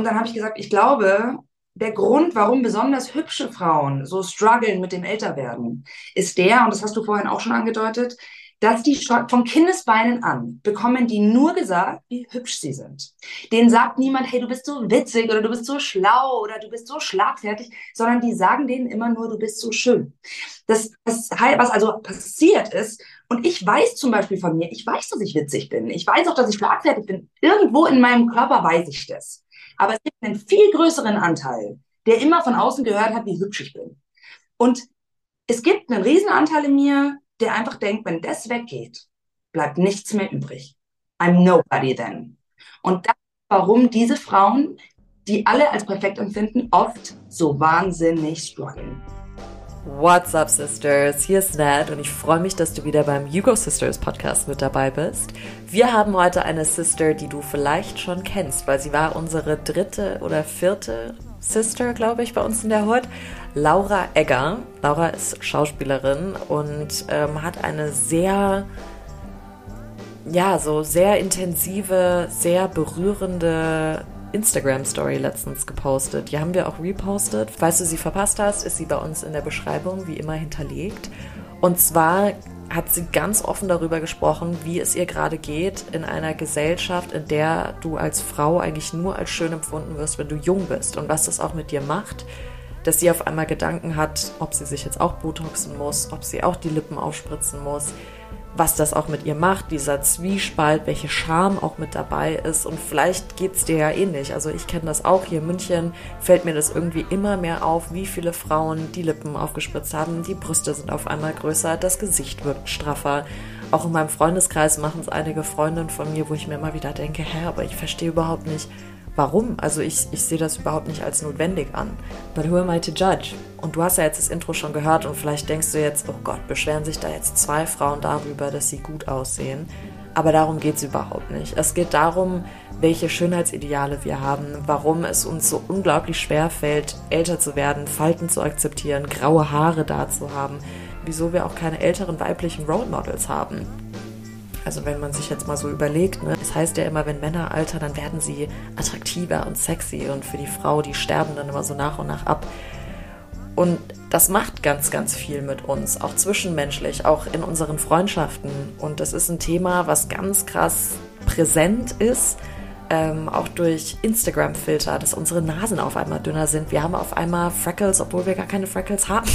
Und dann habe ich gesagt, ich glaube, der Grund, warum besonders hübsche Frauen so strugglen mit dem Älterwerden, ist der, und das hast du vorhin auch schon angedeutet, dass die von Kindesbeinen an bekommen die nur gesagt, wie hübsch sie sind. Denen sagt niemand, hey, du bist so witzig oder du bist so schlau oder du bist so schlagfertig, sondern die sagen denen immer nur, du bist so schön. Das, das was also passiert ist, und ich weiß zum Beispiel von mir, ich weiß, dass ich witzig bin. Ich weiß auch, dass ich schlagfertig bin. Irgendwo in meinem Körper weiß ich das. Aber es gibt einen viel größeren Anteil, der immer von außen gehört hat, wie hübsch ich bin. Und es gibt einen Riesenanteil in mir, der einfach denkt, wenn das weggeht, bleibt nichts mehr übrig. I'm nobody then. Und das ist, warum diese Frauen, die alle als perfekt empfinden, oft so wahnsinnig strugglen. What's up, Sisters? Hier ist Nat und ich freue mich, dass du wieder beim Hugo Sisters Podcast mit dabei bist. Wir haben heute eine Sister, die du vielleicht schon kennst, weil sie war unsere dritte oder vierte Sister, glaube ich, bei uns in der Hood. Laura Egger. Laura ist Schauspielerin und ähm, hat eine sehr, ja, so sehr intensive, sehr berührende Instagram-Story letztens gepostet. Die haben wir auch repostet. Falls du sie verpasst hast, ist sie bei uns in der Beschreibung wie immer hinterlegt. Und zwar hat sie ganz offen darüber gesprochen, wie es ihr gerade geht in einer Gesellschaft, in der du als Frau eigentlich nur als schön empfunden wirst, wenn du jung bist und was das auch mit dir macht dass sie auf einmal Gedanken hat, ob sie sich jetzt auch botoxen muss, ob sie auch die Lippen aufspritzen muss, was das auch mit ihr macht, dieser Zwiespalt, welche Scham auch mit dabei ist. Und vielleicht geht es dir ja ähnlich. Also ich kenne das auch. Hier in München fällt mir das irgendwie immer mehr auf, wie viele Frauen die Lippen aufgespritzt haben. Die Brüste sind auf einmal größer, das Gesicht wirkt straffer. Auch in meinem Freundeskreis machen es einige Freundinnen von mir, wo ich mir immer wieder denke, hä, aber ich verstehe überhaupt nicht, Warum? Also ich, ich sehe das überhaupt nicht als notwendig an. But who am I to judge? Und du hast ja jetzt das Intro schon gehört und vielleicht denkst du jetzt, oh Gott, beschweren sich da jetzt zwei Frauen darüber, dass sie gut aussehen. Aber darum geht es überhaupt nicht. Es geht darum, welche Schönheitsideale wir haben, warum es uns so unglaublich schwer fällt, älter zu werden, Falten zu akzeptieren, graue Haare da zu haben, wieso wir auch keine älteren weiblichen Role Models haben. Also wenn man sich jetzt mal so überlegt, ne, das heißt ja immer, wenn Männer altern, dann werden sie attraktiver und sexy und für die Frau, die sterben dann immer so nach und nach ab. Und das macht ganz, ganz viel mit uns, auch zwischenmenschlich, auch in unseren Freundschaften. Und das ist ein Thema, was ganz krass präsent ist, ähm, auch durch Instagram-Filter, dass unsere Nasen auf einmal dünner sind. Wir haben auf einmal Freckles, obwohl wir gar keine Freckles haben.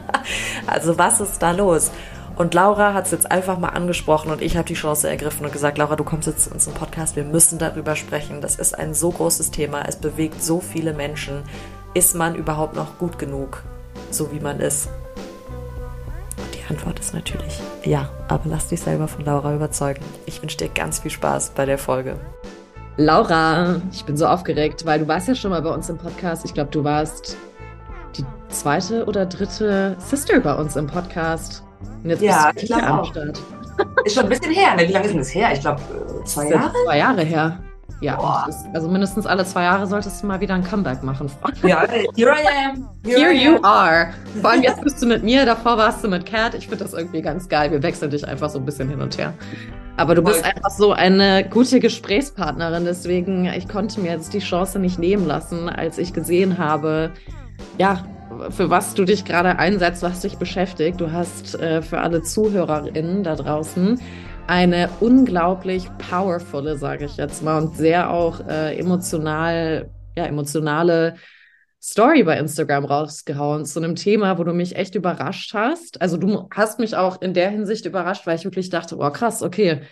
also was ist da los? Und Laura hat es jetzt einfach mal angesprochen und ich habe die Chance ergriffen und gesagt, Laura, du kommst jetzt zu uns im Podcast, wir müssen darüber sprechen. Das ist ein so großes Thema, es bewegt so viele Menschen. Ist man überhaupt noch gut genug, so wie man ist? Und die Antwort ist natürlich ja, aber lass dich selber von Laura überzeugen. Ich wünsche dir ganz viel Spaß bei der Folge. Laura, ich bin so aufgeregt, weil du warst ja schon mal bei uns im Podcast. Ich glaube, du warst die zweite oder dritte Sister bei uns im Podcast. Und jetzt ja, bist du ich am Start. Ist schon ein bisschen her, ne? Wie lange ist denn das her? Ich glaube, äh, zwei Jahre? Zwei Jahre her. Ja, ist, also mindestens alle zwei Jahre solltest du mal wieder ein Comeback machen. Ja, here I am. Here, here I am. you are. Vor allem jetzt bist du mit mir, davor warst du mit Kat. Ich finde das irgendwie ganz geil. Wir wechseln dich einfach so ein bisschen hin und her. Aber du bist einfach so eine gute Gesprächspartnerin, deswegen ich konnte mir jetzt die Chance nicht nehmen lassen, als ich gesehen habe, ja, für was du dich gerade einsetzt, was dich beschäftigt. Du hast äh, für alle ZuhörerInnen da draußen eine unglaublich powervolle, sage ich jetzt mal, und sehr auch äh, emotional, ja, emotionale Story bei Instagram rausgehauen zu einem Thema, wo du mich echt überrascht hast. Also du hast mich auch in der Hinsicht überrascht, weil ich wirklich dachte, oh krass, okay,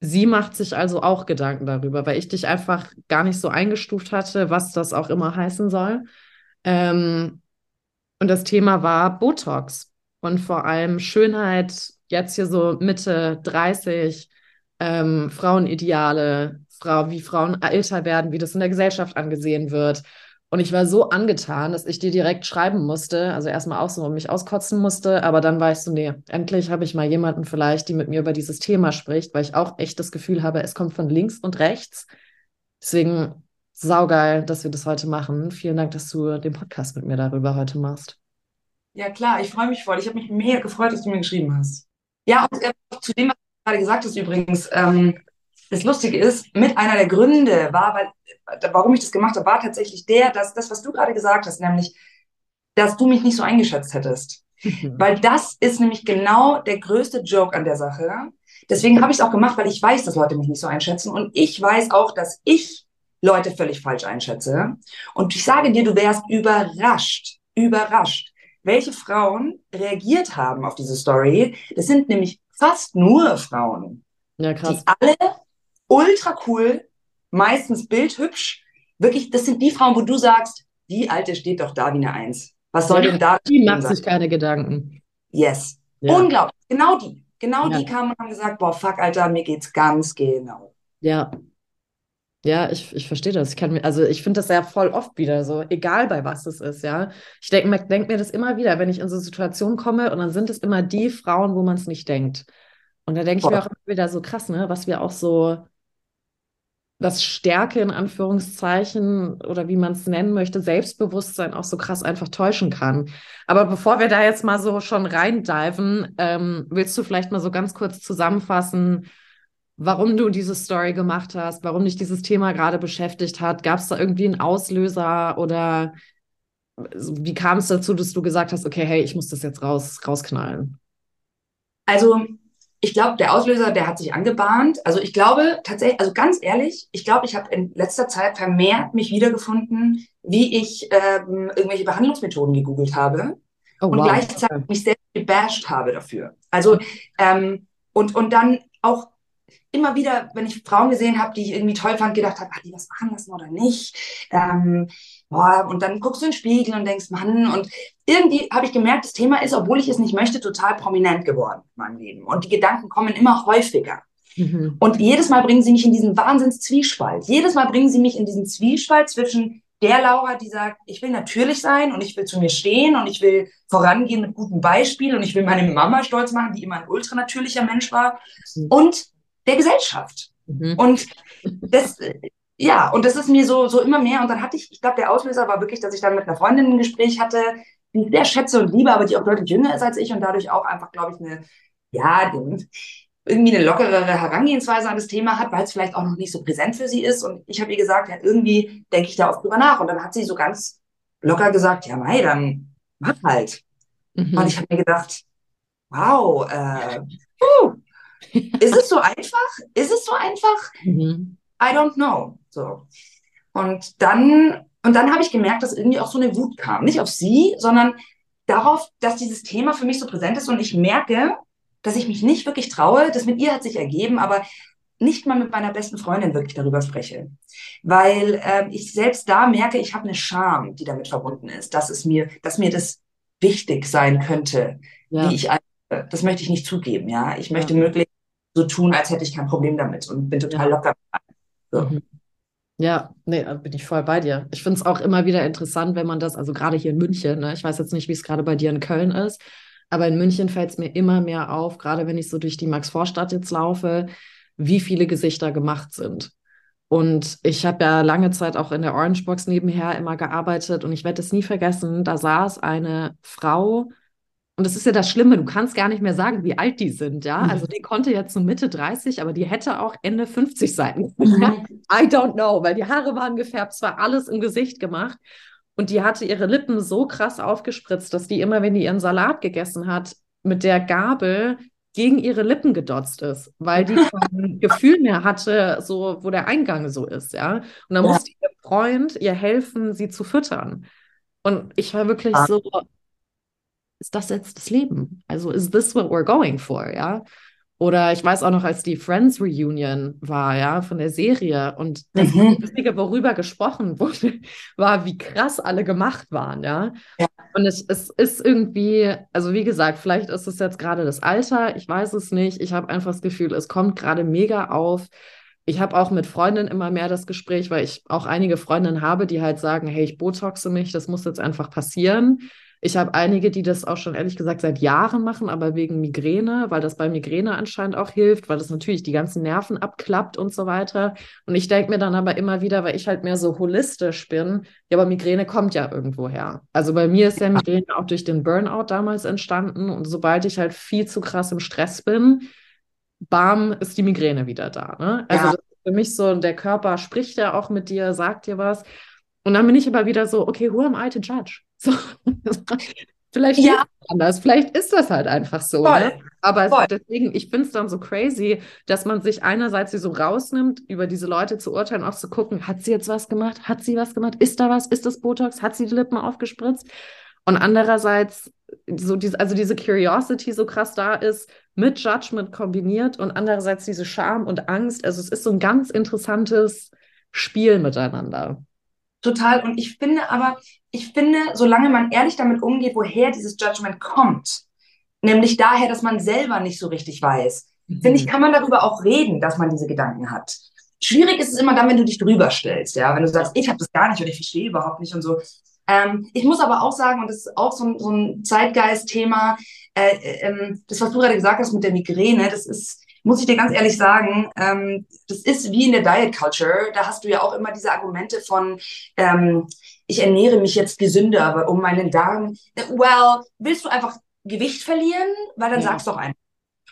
sie macht sich also auch Gedanken darüber, weil ich dich einfach gar nicht so eingestuft hatte, was das auch immer heißen soll. Ähm, und das Thema war Botox und vor allem Schönheit, jetzt hier so Mitte 30, ähm, Frauenideale, Frau, wie Frauen älter werden, wie das in der Gesellschaft angesehen wird. Und ich war so angetan, dass ich dir direkt schreiben musste, also erstmal auch so mich auskotzen musste, aber dann war ich so, nee, endlich habe ich mal jemanden vielleicht, die mit mir über dieses Thema spricht, weil ich auch echt das Gefühl habe, es kommt von links und rechts. Deswegen saugeil, dass wir das heute machen. Vielen Dank, dass du den Podcast mit mir darüber heute machst. Ja, klar, ich freue mich voll. Ich habe mich mega gefreut, dass du mir geschrieben hast. Ja, und äh, zu dem, was du gerade gesagt hast übrigens, ähm, das Lustige ist, mit einer der Gründe war, weil warum ich das gemacht habe, war tatsächlich der, dass das, was du gerade gesagt hast, nämlich, dass du mich nicht so eingeschätzt hättest. Mhm. Weil das ist nämlich genau der größte Joke an der Sache. Deswegen habe ich es auch gemacht, weil ich weiß, dass Leute mich nicht so einschätzen. Und ich weiß auch, dass ich Leute völlig falsch einschätze. Und ich sage dir, du wärst überrascht, überrascht, welche Frauen reagiert haben auf diese Story. Das sind nämlich fast nur Frauen. Ja, krass. Die alle ultra cool, meistens bildhübsch. Wirklich, das sind die Frauen, wo du sagst, die Alte steht doch da wie eine Eins. Was soll ja, denn da? Die macht sich keine Gedanken. Yes. Ja. Unglaublich. Genau die. Genau ja. die kamen und haben gesagt, boah, fuck, Alter, mir geht's ganz genau. Ja. Ja, ich, ich verstehe das. Ich kann mir, also ich finde das ja voll oft wieder so, egal bei was es ist, ja. Ich denke denk mir das immer wieder, wenn ich in so Situationen komme und dann sind es immer die Frauen, wo man es nicht denkt. Und da denke ich mir auch immer wieder so krass, ne, was wir auch so, was Stärke in Anführungszeichen oder wie man es nennen möchte, Selbstbewusstsein auch so krass einfach täuschen kann. Aber bevor wir da jetzt mal so schon reindiven, ähm, willst du vielleicht mal so ganz kurz zusammenfassen, warum du diese Story gemacht hast, warum dich dieses Thema gerade beschäftigt hat? Gab es da irgendwie einen Auslöser oder wie kam es dazu, dass du gesagt hast, okay, hey, ich muss das jetzt raus, rausknallen? Also ich glaube, der Auslöser, der hat sich angebahnt. Also ich glaube tatsächlich, also ganz ehrlich, ich glaube, ich habe in letzter Zeit vermehrt mich wiedergefunden, wie ich ähm, irgendwelche Behandlungsmethoden gegoogelt habe oh, und wow. gleichzeitig mich selbst gebasht habe dafür. Also ähm, und, und dann auch immer wieder, wenn ich Frauen gesehen habe, die ich irgendwie toll fand, gedacht habe, ach, die was machen lassen oder nicht. Ähm, boah, und dann guckst du in den Spiegel und denkst, Mann, und irgendwie habe ich gemerkt, das Thema ist, obwohl ich es nicht möchte, total prominent geworden in meinem Leben. Und die Gedanken kommen immer häufiger. Mhm. Und jedes Mal bringen sie mich in diesen Wahnsinns-Zwiespalt. Jedes Mal bringen sie mich in diesen Zwiespalt zwischen der Laura, die sagt, ich will natürlich sein und ich will zu mir stehen und ich will vorangehen mit gutem Beispiel und ich will meine Mama stolz machen, die immer ein ultranatürlicher Mensch war. Mhm. Und der Gesellschaft. Mhm. Und das, ja, und das ist mir so, so immer mehr. Und dann hatte ich, ich glaube, der Auslöser war wirklich, dass ich dann mit einer Freundin ein Gespräch hatte, die ich sehr schätze und liebe, aber die auch deutlich jünger ist als ich und dadurch auch einfach, glaube ich, eine, ja, irgendwie eine lockerere Herangehensweise an das Thema hat, weil es vielleicht auch noch nicht so präsent für sie ist. Und ich habe ihr gesagt, ja, irgendwie denke ich da oft drüber nach. Und dann hat sie so ganz locker gesagt, ja, mei, dann mach halt. Mhm. Und ich habe mir gedacht, wow, äh, uh, ist es so einfach? Ist es so einfach? Mhm. I don't know. So. Und dann, und dann habe ich gemerkt, dass irgendwie auch so eine Wut kam. Nicht auf sie, sondern darauf, dass dieses Thema für mich so präsent ist und ich merke, dass ich mich nicht wirklich traue. Das mit ihr hat sich ergeben, aber nicht mal mit meiner besten Freundin wirklich darüber spreche. Weil äh, ich selbst da merke, ich habe eine Scham, die damit verbunden ist, dass es mir, dass mir das wichtig sein könnte, ja. wie ich das möchte ich nicht zugeben, ja. Ich möchte ja. möglichst so tun, als hätte ich kein Problem damit und bin total ja. locker. So. Mhm. Ja, nee, bin ich voll bei dir. Ich finde es auch immer wieder interessant, wenn man das, also gerade hier in München, ne, ich weiß jetzt nicht, wie es gerade bei dir in Köln ist, aber in München fällt es mir immer mehr auf, gerade wenn ich so durch die Max-Vorstadt jetzt laufe, wie viele Gesichter gemacht sind. Und ich habe ja lange Zeit auch in der Orange Box nebenher immer gearbeitet und ich werde es nie vergessen, da saß eine Frau und das ist ja das Schlimme, du kannst gar nicht mehr sagen, wie alt die sind, ja. Mhm. Also die konnte jetzt so Mitte 30, aber die hätte auch Ende 50 sein Mhm. I don't know, weil die Haare waren gefärbt, es war alles im Gesicht gemacht. Und die hatte ihre Lippen so krass aufgespritzt, dass die immer, wenn die ihren Salat gegessen hat, mit der Gabel gegen ihre Lippen gedotzt ist, weil die kein Gefühl mehr hatte, so wo der Eingang so ist, ja. Und dann ja. musste ihr Freund ihr helfen, sie zu füttern. Und ich war wirklich ah. so, ist das jetzt das Leben? Also is this what we're going for, ja? Oder ich weiß auch noch, als die Friends Reunion war, ja, von der Serie und das mhm. Einzige, worüber gesprochen wurde, war, wie krass alle gemacht waren, ja. ja. Und es, es ist irgendwie, also wie gesagt, vielleicht ist es jetzt gerade das Alter, ich weiß es nicht. Ich habe einfach das Gefühl, es kommt gerade mega auf. Ich habe auch mit Freundinnen immer mehr das Gespräch, weil ich auch einige Freundinnen habe, die halt sagen, hey, ich botoxe mich, das muss jetzt einfach passieren. Ich habe einige, die das auch schon ehrlich gesagt seit Jahren machen, aber wegen Migräne, weil das bei Migräne anscheinend auch hilft, weil das natürlich die ganzen Nerven abklappt und so weiter. Und ich denke mir dann aber immer wieder, weil ich halt mehr so holistisch bin, ja, aber Migräne kommt ja irgendwo her. Also bei mir ist ja Migräne auch durch den Burnout damals entstanden und sobald ich halt viel zu krass im Stress bin, bam, ist die Migräne wieder da. Ne? Also ja. für mich so, der Körper spricht ja auch mit dir, sagt dir was. Und dann bin ich aber wieder so, okay, who am I to judge? So, vielleicht ja. anders, vielleicht ist das halt einfach so. Ne? Aber Voll. deswegen, ich finde es dann so crazy, dass man sich einerseits so rausnimmt, über diese Leute zu urteilen, auch zu gucken, hat sie jetzt was gemacht? Hat sie was gemacht? Ist da was? Ist das Botox? Hat sie die Lippen aufgespritzt? Und andererseits, so diese, also diese Curiosity so krass da ist, mit Judgment kombiniert und andererseits diese Scham und Angst. Also es ist so ein ganz interessantes Spiel miteinander. Total. Und ich finde aber, ich finde, solange man ehrlich damit umgeht, woher dieses Judgment kommt, nämlich daher, dass man selber nicht so richtig weiß, mhm. finde ich, kann man darüber auch reden, dass man diese Gedanken hat. Schwierig ist es immer dann, wenn du dich drüber stellst, ja, wenn du sagst, ich habe das gar nicht und ich verstehe überhaupt nicht und so. Ähm, ich muss aber auch sagen, und das ist auch so ein, so ein Zeitgeist-Thema, äh, äh, das, was du gerade gesagt hast mit der Migräne, das ist, muss ich dir ganz ehrlich sagen, ähm, das ist wie in der Diet Culture. Da hast du ja auch immer diese Argumente von, ähm, ich ernähre mich jetzt gesünder, um meinen Darm. Well, willst du einfach Gewicht verlieren? Weil dann ja. sag's doch einfach.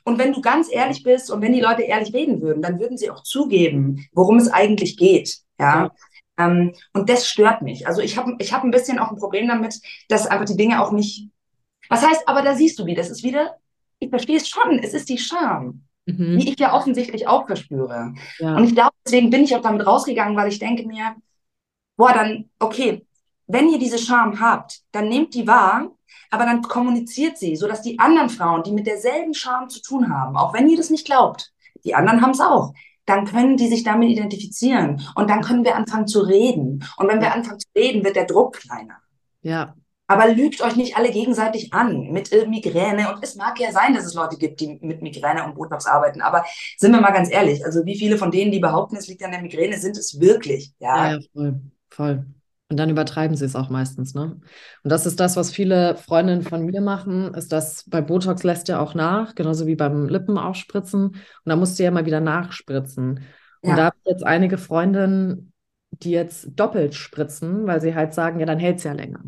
Und wenn du ganz ehrlich bist und wenn die Leute ehrlich reden würden, dann würden sie auch zugeben, worum es eigentlich geht. Ja. ja. Ähm, und das stört mich. Also ich habe ich hab ein bisschen auch ein Problem damit, dass einfach die Dinge auch nicht. Was heißt, aber da siehst du wieder, das ist wieder, ich verstehe es schon, es ist die Scham mhm. die ich ja offensichtlich auch verspüre. Ja. Und ich glaube, deswegen bin ich auch damit rausgegangen, weil ich denke mir, boah, dann, okay, wenn ihr diese Scham habt, dann nehmt die wahr, aber dann kommuniziert sie, sodass die anderen Frauen, die mit derselben Scham zu tun haben, auch wenn ihr das nicht glaubt, die anderen haben es auch, dann können die sich damit identifizieren und dann können wir anfangen zu reden. Und wenn wir anfangen zu reden, wird der Druck kleiner. Ja, aber lügt euch nicht alle gegenseitig an mit äh, Migräne. Und es mag ja sein, dass es Leute gibt, die mit Migräne und Botox arbeiten. Aber sind wir mal ganz ehrlich, also wie viele von denen, die behaupten, es liegt an der Migräne, sind es wirklich? Ja, ja, ja voll, voll. Und dann übertreiben sie es auch meistens, ne? Und das ist das, was viele Freundinnen von mir machen, ist das, bei Botox lässt ja auch nach, genauso wie beim Lippen aufspritzen. Und da musst du ja mal wieder nachspritzen. Und ja. da habe ich jetzt einige Freundinnen, die jetzt doppelt spritzen, weil sie halt sagen, ja, dann hält es ja länger.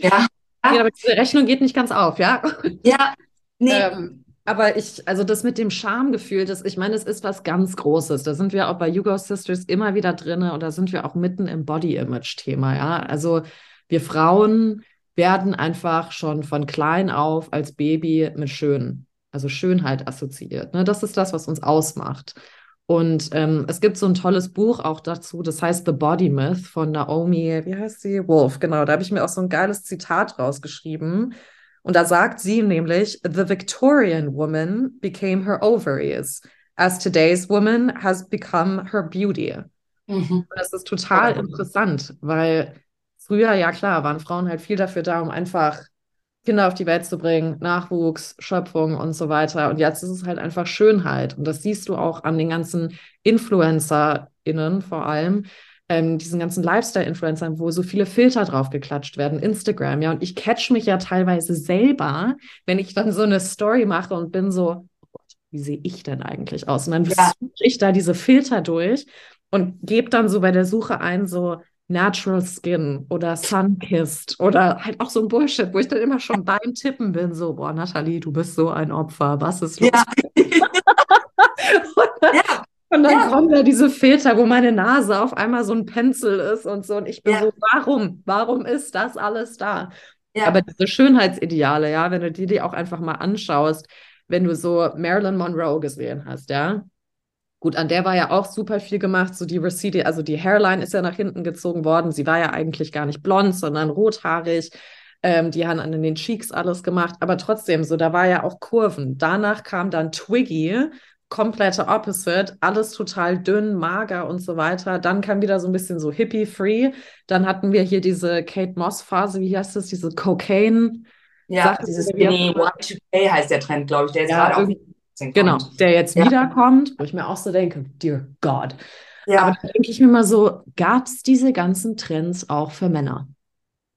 Ja. ja. aber diese Rechnung geht nicht ganz auf, ja? Ja, nee. Ähm, aber ich, also das mit dem Schamgefühl, das, ich meine, es ist was ganz Großes. Da sind wir auch bei Hugo Sisters immer wieder drin und da sind wir auch mitten im Body-Image-Thema, ja. Also wir Frauen werden einfach schon von klein auf als Baby mit schön, also Schönheit assoziiert. Ne? Das ist das, was uns ausmacht. Und ähm, es gibt so ein tolles Buch auch dazu, das heißt The Body Myth von Naomi, wie heißt sie? Wolf, genau. Da habe ich mir auch so ein geiles Zitat rausgeschrieben. Und da sagt sie nämlich, The Victorian woman became her ovaries, as today's woman has become her beauty. Mhm. das ist total interessant, weil früher, ja klar, waren Frauen halt viel dafür da, um einfach Kinder auf die Welt zu bringen, Nachwuchs, Schöpfung und so weiter. Und jetzt ist es halt einfach Schönheit. Und das siehst du auch an den ganzen InfluencerInnen vor allem, ähm, diesen ganzen Lifestyle-Influencern, wo so viele Filter drauf geklatscht werden, Instagram, ja. Und ich catch mich ja teilweise selber, wenn ich dann so eine Story mache und bin so, oh wie sehe ich denn eigentlich aus? Und dann ja. suche ich da diese Filter durch und gebe dann so bei der Suche ein, so, Natural Skin oder Sunkissed oder halt auch so ein Bullshit, wo ich dann immer schon beim Tippen bin, so, boah, Nathalie, du bist so ein Opfer, was ist los? Ja. und dann, ja. und dann ja. kommen da diese Filter, wo meine Nase auf einmal so ein Pencil ist und so und ich bin so, warum? Warum ist das alles da? Aber diese Schönheitsideale, ja, wenn du die dir auch einfach mal anschaust, wenn du so Marilyn Monroe gesehen hast, ja, Gut, an der war ja auch super viel gemacht. So die Recede, also die Hairline ist ja nach hinten gezogen worden. Sie war ja eigentlich gar nicht blond, sondern rothaarig. Ähm, die haben an den Cheeks alles gemacht. Aber trotzdem, so da war ja auch Kurven. Danach kam dann Twiggy, komplette Opposite, alles total dünn, mager und so weiter. Dann kam wieder so ein bisschen so hippie-free. Dann hatten wir hier diese Kate Moss-Phase, wie heißt das, diese Cocaine. Ja, dieses Skinny Y2K heißt der Trend, glaube ich, der ist ja, gerade auch Genau, der jetzt ja. wiederkommt, wo ich mir auch so denke, dear God. Ja. Aber da denke ich mir mal so, gab es diese ganzen Trends auch für Männer?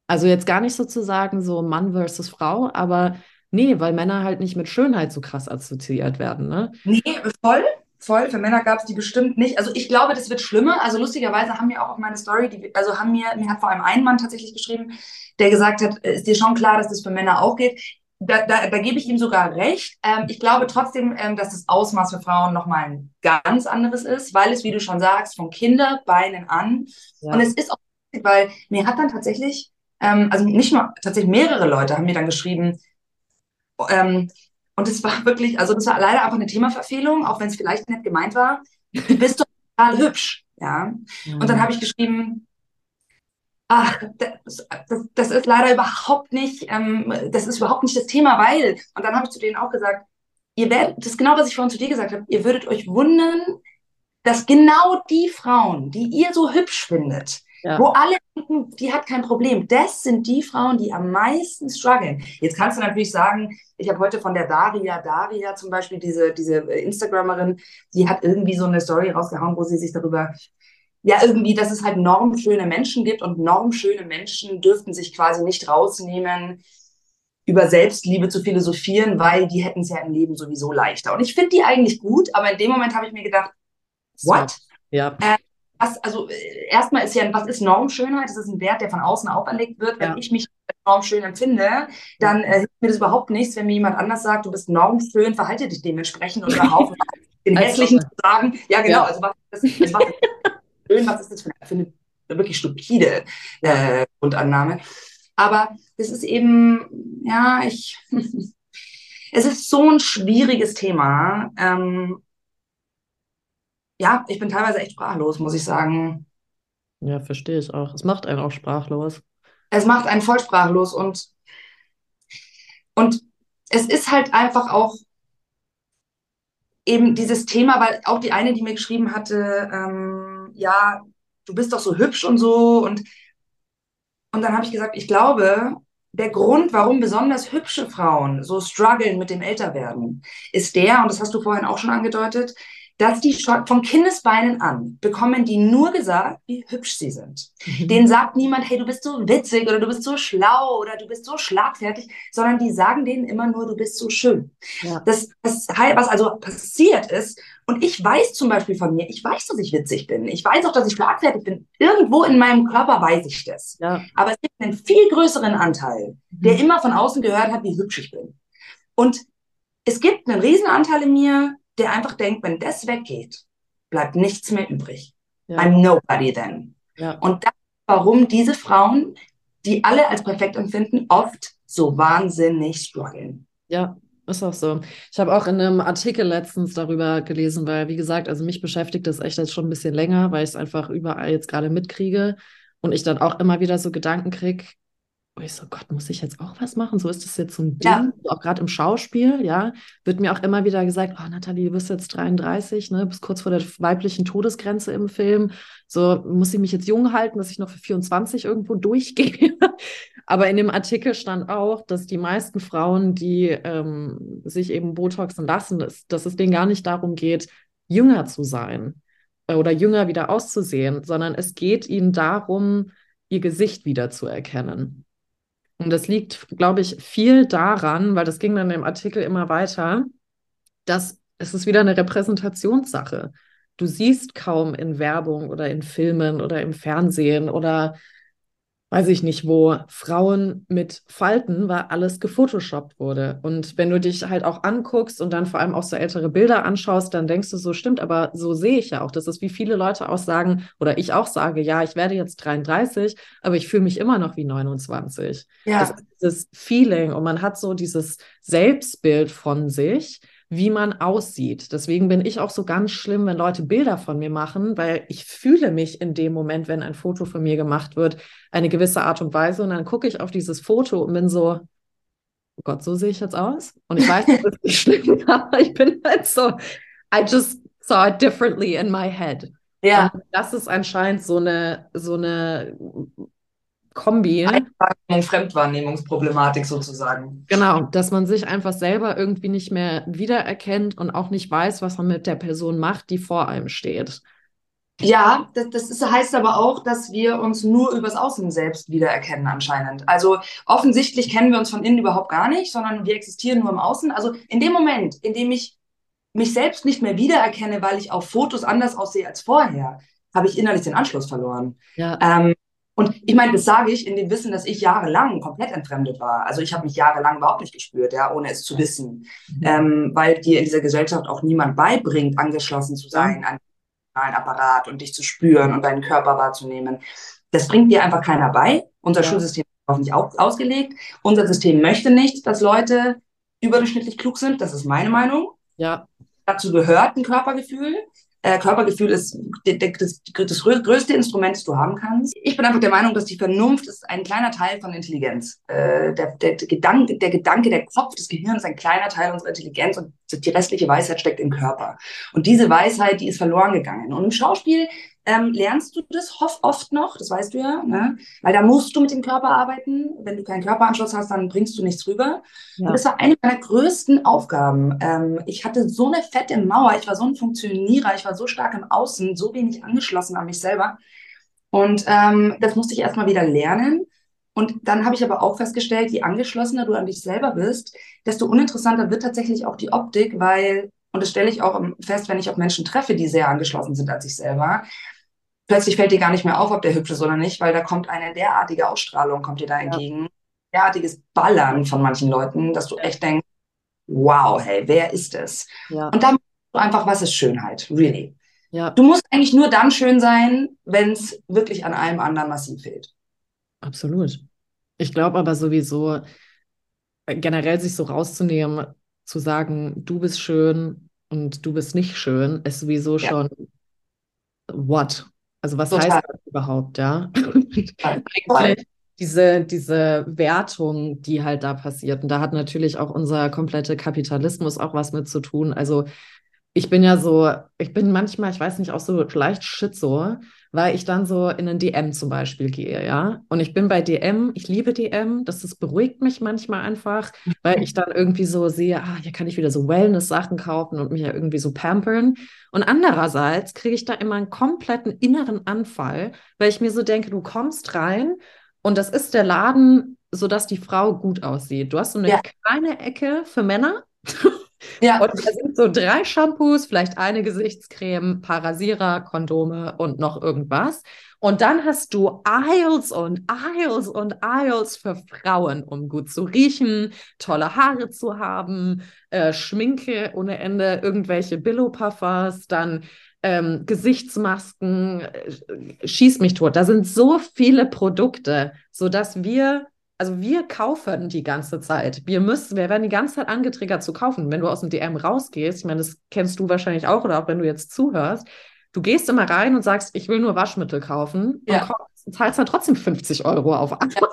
Also jetzt gar nicht sozusagen so Mann versus Frau, aber nee, weil Männer halt nicht mit Schönheit so krass assoziiert werden, ne? Nee, voll, voll. Für Männer gab es die bestimmt nicht. Also ich glaube, das wird schlimmer. Also lustigerweise haben mir auch auf meine Story, die, also haben mir, mir hat vor allem ein Mann tatsächlich geschrieben, der gesagt hat, ist dir schon klar, dass das für Männer auch geht da, da, da gebe ich ihm sogar recht. Ähm, ich glaube trotzdem, ähm, dass das Ausmaß für Frauen nochmal ein ganz anderes ist, weil es, wie du schon sagst, von Kinderbeinen an. Ja. Und es ist auch, weil mir hat dann tatsächlich, ähm, also nicht nur, tatsächlich mehrere Leute haben mir dann geschrieben, ähm, und es war wirklich, also das war leider einfach eine Themaverfehlung, auch wenn es vielleicht nicht gemeint war. Du bist doch total hübsch, ja. Mhm. Und dann habe ich geschrieben, ach, das, das, das, ist leider überhaupt nicht, ähm, das ist überhaupt nicht das Thema, weil, und dann habe ich zu denen auch gesagt, ihr werdet, das ist genau, was ich vorhin zu dir gesagt habe, ihr würdet euch wundern, dass genau die Frauen, die ihr so hübsch findet, ja. wo alle denken, die hat kein Problem, das sind die Frauen, die am meisten strugglen. Jetzt kannst du natürlich sagen, ich habe heute von der Daria, Daria zum Beispiel, diese, diese Instagrammerin, die hat irgendwie so eine Story rausgehauen, wo sie sich darüber ja, irgendwie, dass es halt normschöne Menschen gibt und normschöne Menschen dürften sich quasi nicht rausnehmen, über Selbstliebe zu philosophieren, weil die hätten es ja im Leben sowieso leichter. Und ich finde die eigentlich gut, aber in dem Moment habe ich mir gedacht, what? Ja. Äh, was, also äh, erstmal ist ja, was ist Normschönheit? Das ist ein Wert, der von außen auferlegt wird. Wenn ja. ich mich normschön empfinde, dann äh, hilft mir das überhaupt nichts, wenn mir jemand anders sagt, du bist normschön, verhalte dich dementsprechend und auf, den hässlichen zu sagen. Ja, genau. Ja. Also was, das, das macht schön, was ist das für eine, für eine wirklich stupide äh, Grundannahme. Aber das ist eben, ja, ich, es ist so ein schwieriges Thema. Ähm, ja, ich bin teilweise echt sprachlos, muss ich sagen. Ja, verstehe ich auch. Es macht einen auch sprachlos. Es macht einen voll sprachlos und, und es ist halt einfach auch eben dieses Thema, weil auch die eine, die mir geschrieben hatte, ähm, ja, du bist doch so hübsch und so. Und, und dann habe ich gesagt, ich glaube, der Grund, warum besonders hübsche Frauen so strugglen mit dem Älterwerden, ist der, und das hast du vorhin auch schon angedeutet, dass die schon von Kindesbeinen an bekommen die nur gesagt, wie hübsch sie sind. Mhm. Denen sagt niemand, hey, du bist so witzig oder du bist so schlau oder du bist so schlagfertig, sondern die sagen denen immer nur, du bist so schön. Ja. Das, das, was also passiert ist, und ich weiß zum Beispiel von mir, ich weiß, dass ich witzig bin. Ich weiß auch, dass ich schlagfertig bin. Irgendwo in meinem Körper weiß ich das. Ja. Aber es gibt einen viel größeren Anteil, der mhm. immer von außen gehört hat, wie hübsch ich bin. Und es gibt einen Riesenanteil in mir, der einfach denkt, wenn das weggeht, bleibt nichts mehr übrig. Ja. I'm nobody then. Ja. Und das, warum diese Frauen, die alle als perfekt empfinden, oft so wahnsinnig strugglen. Ja, ist auch so. Ich habe auch in einem Artikel letztens darüber gelesen, weil, wie gesagt, also mich beschäftigt das echt jetzt schon ein bisschen länger, weil ich es einfach überall jetzt gerade mitkriege und ich dann auch immer wieder so Gedanken kriege, wo ich so, Gott, muss ich jetzt auch was machen? So ist das jetzt so ein Ding, ja. auch gerade im Schauspiel, ja, wird mir auch immer wieder gesagt, oh Nathalie, du bist jetzt 33, ne, bist kurz vor der weiblichen Todesgrenze im Film, so muss ich mich jetzt jung halten, dass ich noch für 24 irgendwo durchgehe. Aber in dem Artikel stand auch, dass die meisten Frauen, die ähm, sich eben Botoxen lassen, dass, dass es denen gar nicht darum geht, jünger zu sein äh, oder jünger wieder auszusehen, sondern es geht ihnen darum, ihr Gesicht wieder zu erkennen. Und das liegt, glaube ich, viel daran, weil das ging dann im Artikel immer weiter, dass es ist wieder eine Repräsentationssache. Du siehst kaum in Werbung oder in Filmen oder im Fernsehen oder weiß ich nicht wo, Frauen mit Falten, weil alles gefotoshoppt wurde. Und wenn du dich halt auch anguckst und dann vor allem auch so ältere Bilder anschaust, dann denkst du so, stimmt, aber so sehe ich ja auch. Das ist wie viele Leute auch sagen, oder ich auch sage, ja, ich werde jetzt 33, aber ich fühle mich immer noch wie 29. Ja. Das ist dieses Feeling und man hat so dieses Selbstbild von sich wie man aussieht. Deswegen bin ich auch so ganz schlimm, wenn Leute Bilder von mir machen, weil ich fühle mich in dem Moment, wenn ein Foto von mir gemacht wird, eine gewisse Art und Weise. Und dann gucke ich auf dieses Foto und bin so, oh Gott, so sehe ich jetzt aus. Und ich weiß, das ist nicht schlimm, aber ich bin halt so, I just saw it differently in my head. Ja. Und das ist anscheinend so eine, so eine Kombi. Eine Fremdwahrnehmungsproblematik sozusagen. Genau, dass man sich einfach selber irgendwie nicht mehr wiedererkennt und auch nicht weiß, was man mit der Person macht, die vor einem steht. Ja, das, das ist, heißt aber auch, dass wir uns nur übers Außen selbst wiedererkennen anscheinend. Also offensichtlich kennen wir uns von innen überhaupt gar nicht, sondern wir existieren nur im Außen. Also in dem Moment, in dem ich mich selbst nicht mehr wiedererkenne, weil ich auf Fotos anders aussehe als vorher, habe ich innerlich den Anschluss verloren. Ja. Ähm, Und ich meine, das sage ich in dem Wissen, dass ich jahrelang komplett entfremdet war. Also ich habe mich jahrelang überhaupt nicht gespürt, ja, ohne es zu wissen. Mhm. Ähm, weil dir in dieser Gesellschaft auch niemand beibringt, angeschlossen zu sein an einen Apparat und dich zu spüren und deinen Körper wahrzunehmen. Das bringt dir einfach keiner bei. Unser ja. Schulsystem ist auch nicht ausgelegt. Unser System möchte nicht, dass Leute überdurchschnittlich klug sind. Das ist meine Meinung. Ja. Dazu gehört ein Körpergefühl. Äh, Körpergefühl ist das, das, größte Instrument, das du haben kannst. Ich bin einfach der Meinung, dass die Vernunft ist ein kleiner Teil von Intelligenz. Äh, der, der, der, Gedanke, der Gedanke, der Kopf, das Gehirn ist ein kleiner Teil unserer Intelligenz und die restliche Weisheit steckt im Körper. Und diese Weisheit, die ist verloren gegangen. Und im Schauspiel ähm, lernst du das oft noch, das weißt du ja, ne? weil da musst du mit dem Körper arbeiten. Wenn du keinen Körperanschluss hast, dann bringst du nichts rüber. Ja. Und das war eine meiner größten Aufgaben. Ähm, ich hatte so eine fette Mauer, ich war so ein Funktionierer, ich war so stark im Außen, so wenig angeschlossen an mich selber. Und ähm, das musste ich erstmal wieder lernen. Und dann habe ich aber auch festgestellt, je angeschlossener du an dich selber bist, desto uninteressanter wird tatsächlich auch die Optik, weil, und das stelle ich auch fest, wenn ich auf Menschen treffe, die sehr angeschlossen sind an sich selber, plötzlich fällt dir gar nicht mehr auf, ob der hübsch ist oder nicht, weil da kommt eine derartige Ausstrahlung, kommt dir da entgegen, ja. derartiges Ballern von manchen Leuten, dass du echt denkst, wow, hey, wer ist es? Ja. Und dann du einfach, was ist Schönheit, really. Ja. Du musst eigentlich nur dann schön sein, wenn es wirklich an allem anderen massiv fehlt. Absolut. Ich glaube aber sowieso, äh, generell sich so rauszunehmen, zu sagen, du bist schön und du bist nicht schön, ist sowieso ja. schon what? Also was Total. heißt das überhaupt, ja? Eigentlich diese, diese Wertung, die halt da passiert. Und da hat natürlich auch unser kompletter Kapitalismus auch was mit zu tun. Also ich bin ja so, ich bin manchmal, ich weiß nicht, auch so leicht schizo, weil ich dann so in ein DM zum Beispiel gehe, ja. Und ich bin bei DM, ich liebe DM, das, das beruhigt mich manchmal einfach, weil ich dann irgendwie so sehe, ah, hier kann ich wieder so Wellness-Sachen kaufen und mich ja irgendwie so pampern. Und andererseits kriege ich da immer einen kompletten inneren Anfall, weil ich mir so denke, du kommst rein und das ist der Laden, sodass die Frau gut aussieht. Du hast so eine ja. kleine Ecke für Männer. Ja. Und da sind so drei Shampoos, vielleicht eine Gesichtscreme, Parasierer, Kondome und noch irgendwas. Und dann hast du Aisles und Aisles und Aisles für Frauen, um gut zu riechen, tolle Haare zu haben, äh, Schminke ohne Ende, irgendwelche Billo-Puffers, dann ähm, Gesichtsmasken, äh, schieß mich tot. Da sind so viele Produkte, sodass wir also wir kaufen die ganze Zeit. Wir müssen, wir werden die ganze Zeit angetriggert zu kaufen. Wenn du aus dem DM rausgehst, ich meine, das kennst du wahrscheinlich auch oder auch wenn du jetzt zuhörst, du gehst immer rein und sagst, ich will nur Waschmittel kaufen ja. und zahlst dann trotzdem 50 Euro auf Amazon.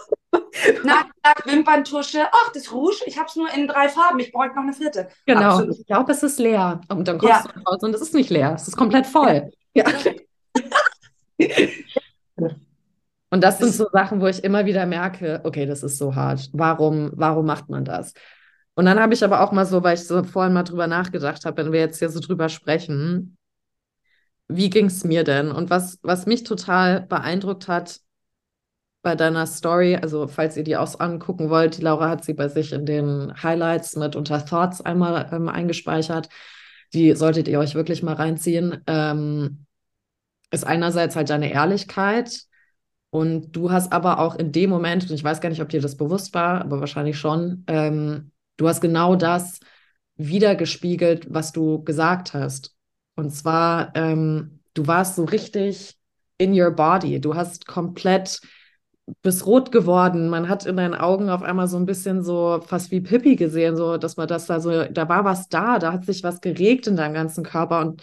Nack, Nack, Wimperntusche. Ach, das Rouge, ich habe es nur in drei Farben. Ich brauche noch eine vierte. Genau. Absolut. Ich glaube, es ist leer. Und dann kommst ja. du raus und es ist nicht leer. Es ist komplett voll. Ja. Und das sind so Sachen, wo ich immer wieder merke, okay, das ist so hart. Warum, warum macht man das? Und dann habe ich aber auch mal so, weil ich so vorhin mal drüber nachgedacht habe, wenn wir jetzt hier so drüber sprechen, wie ging es mir denn? Und was, was mich total beeindruckt hat bei deiner Story, also falls ihr die auch angucken wollt, die Laura hat sie bei sich in den Highlights mit unter Thoughts einmal ähm, eingespeichert. Die solltet ihr euch wirklich mal reinziehen. Ähm, ist einerseits halt deine Ehrlichkeit, und du hast aber auch in dem Moment, und ich weiß gar nicht, ob dir das bewusst war, aber wahrscheinlich schon, ähm, du hast genau das wiedergespiegelt, was du gesagt hast. Und zwar, ähm, du warst so richtig in your body. Du hast komplett bis rot geworden. Man hat in deinen Augen auf einmal so ein bisschen so fast wie Pippi gesehen, so dass man das da so, da war was da, da hat sich was geregt in deinem ganzen Körper und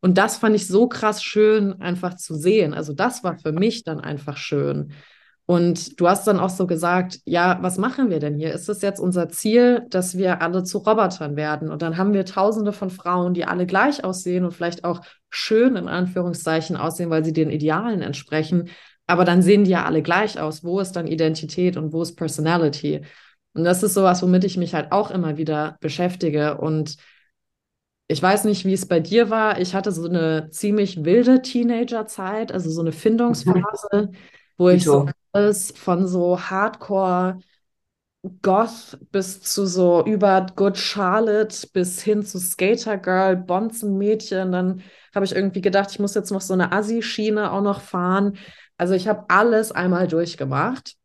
und das fand ich so krass schön, einfach zu sehen. Also das war für mich dann einfach schön. Und du hast dann auch so gesagt, ja, was machen wir denn hier? Ist es jetzt unser Ziel, dass wir alle zu Robotern werden? Und dann haben wir tausende von Frauen, die alle gleich aussehen und vielleicht auch schön in Anführungszeichen aussehen, weil sie den Idealen entsprechen. Aber dann sehen die ja alle gleich aus. Wo ist dann Identität und wo ist Personality? Und das ist sowas, womit ich mich halt auch immer wieder beschäftige. Und ich weiß nicht, wie es bei dir war. Ich hatte so eine ziemlich wilde Teenagerzeit, also so eine Findungsphase, wo ich so alles von so Hardcore Goth bis zu so über Good Charlotte bis hin zu Skater Girl, Bonzen Mädchen. Dann habe ich irgendwie gedacht, ich muss jetzt noch so eine Assi-Schiene auch noch fahren. Also ich habe alles einmal durchgemacht,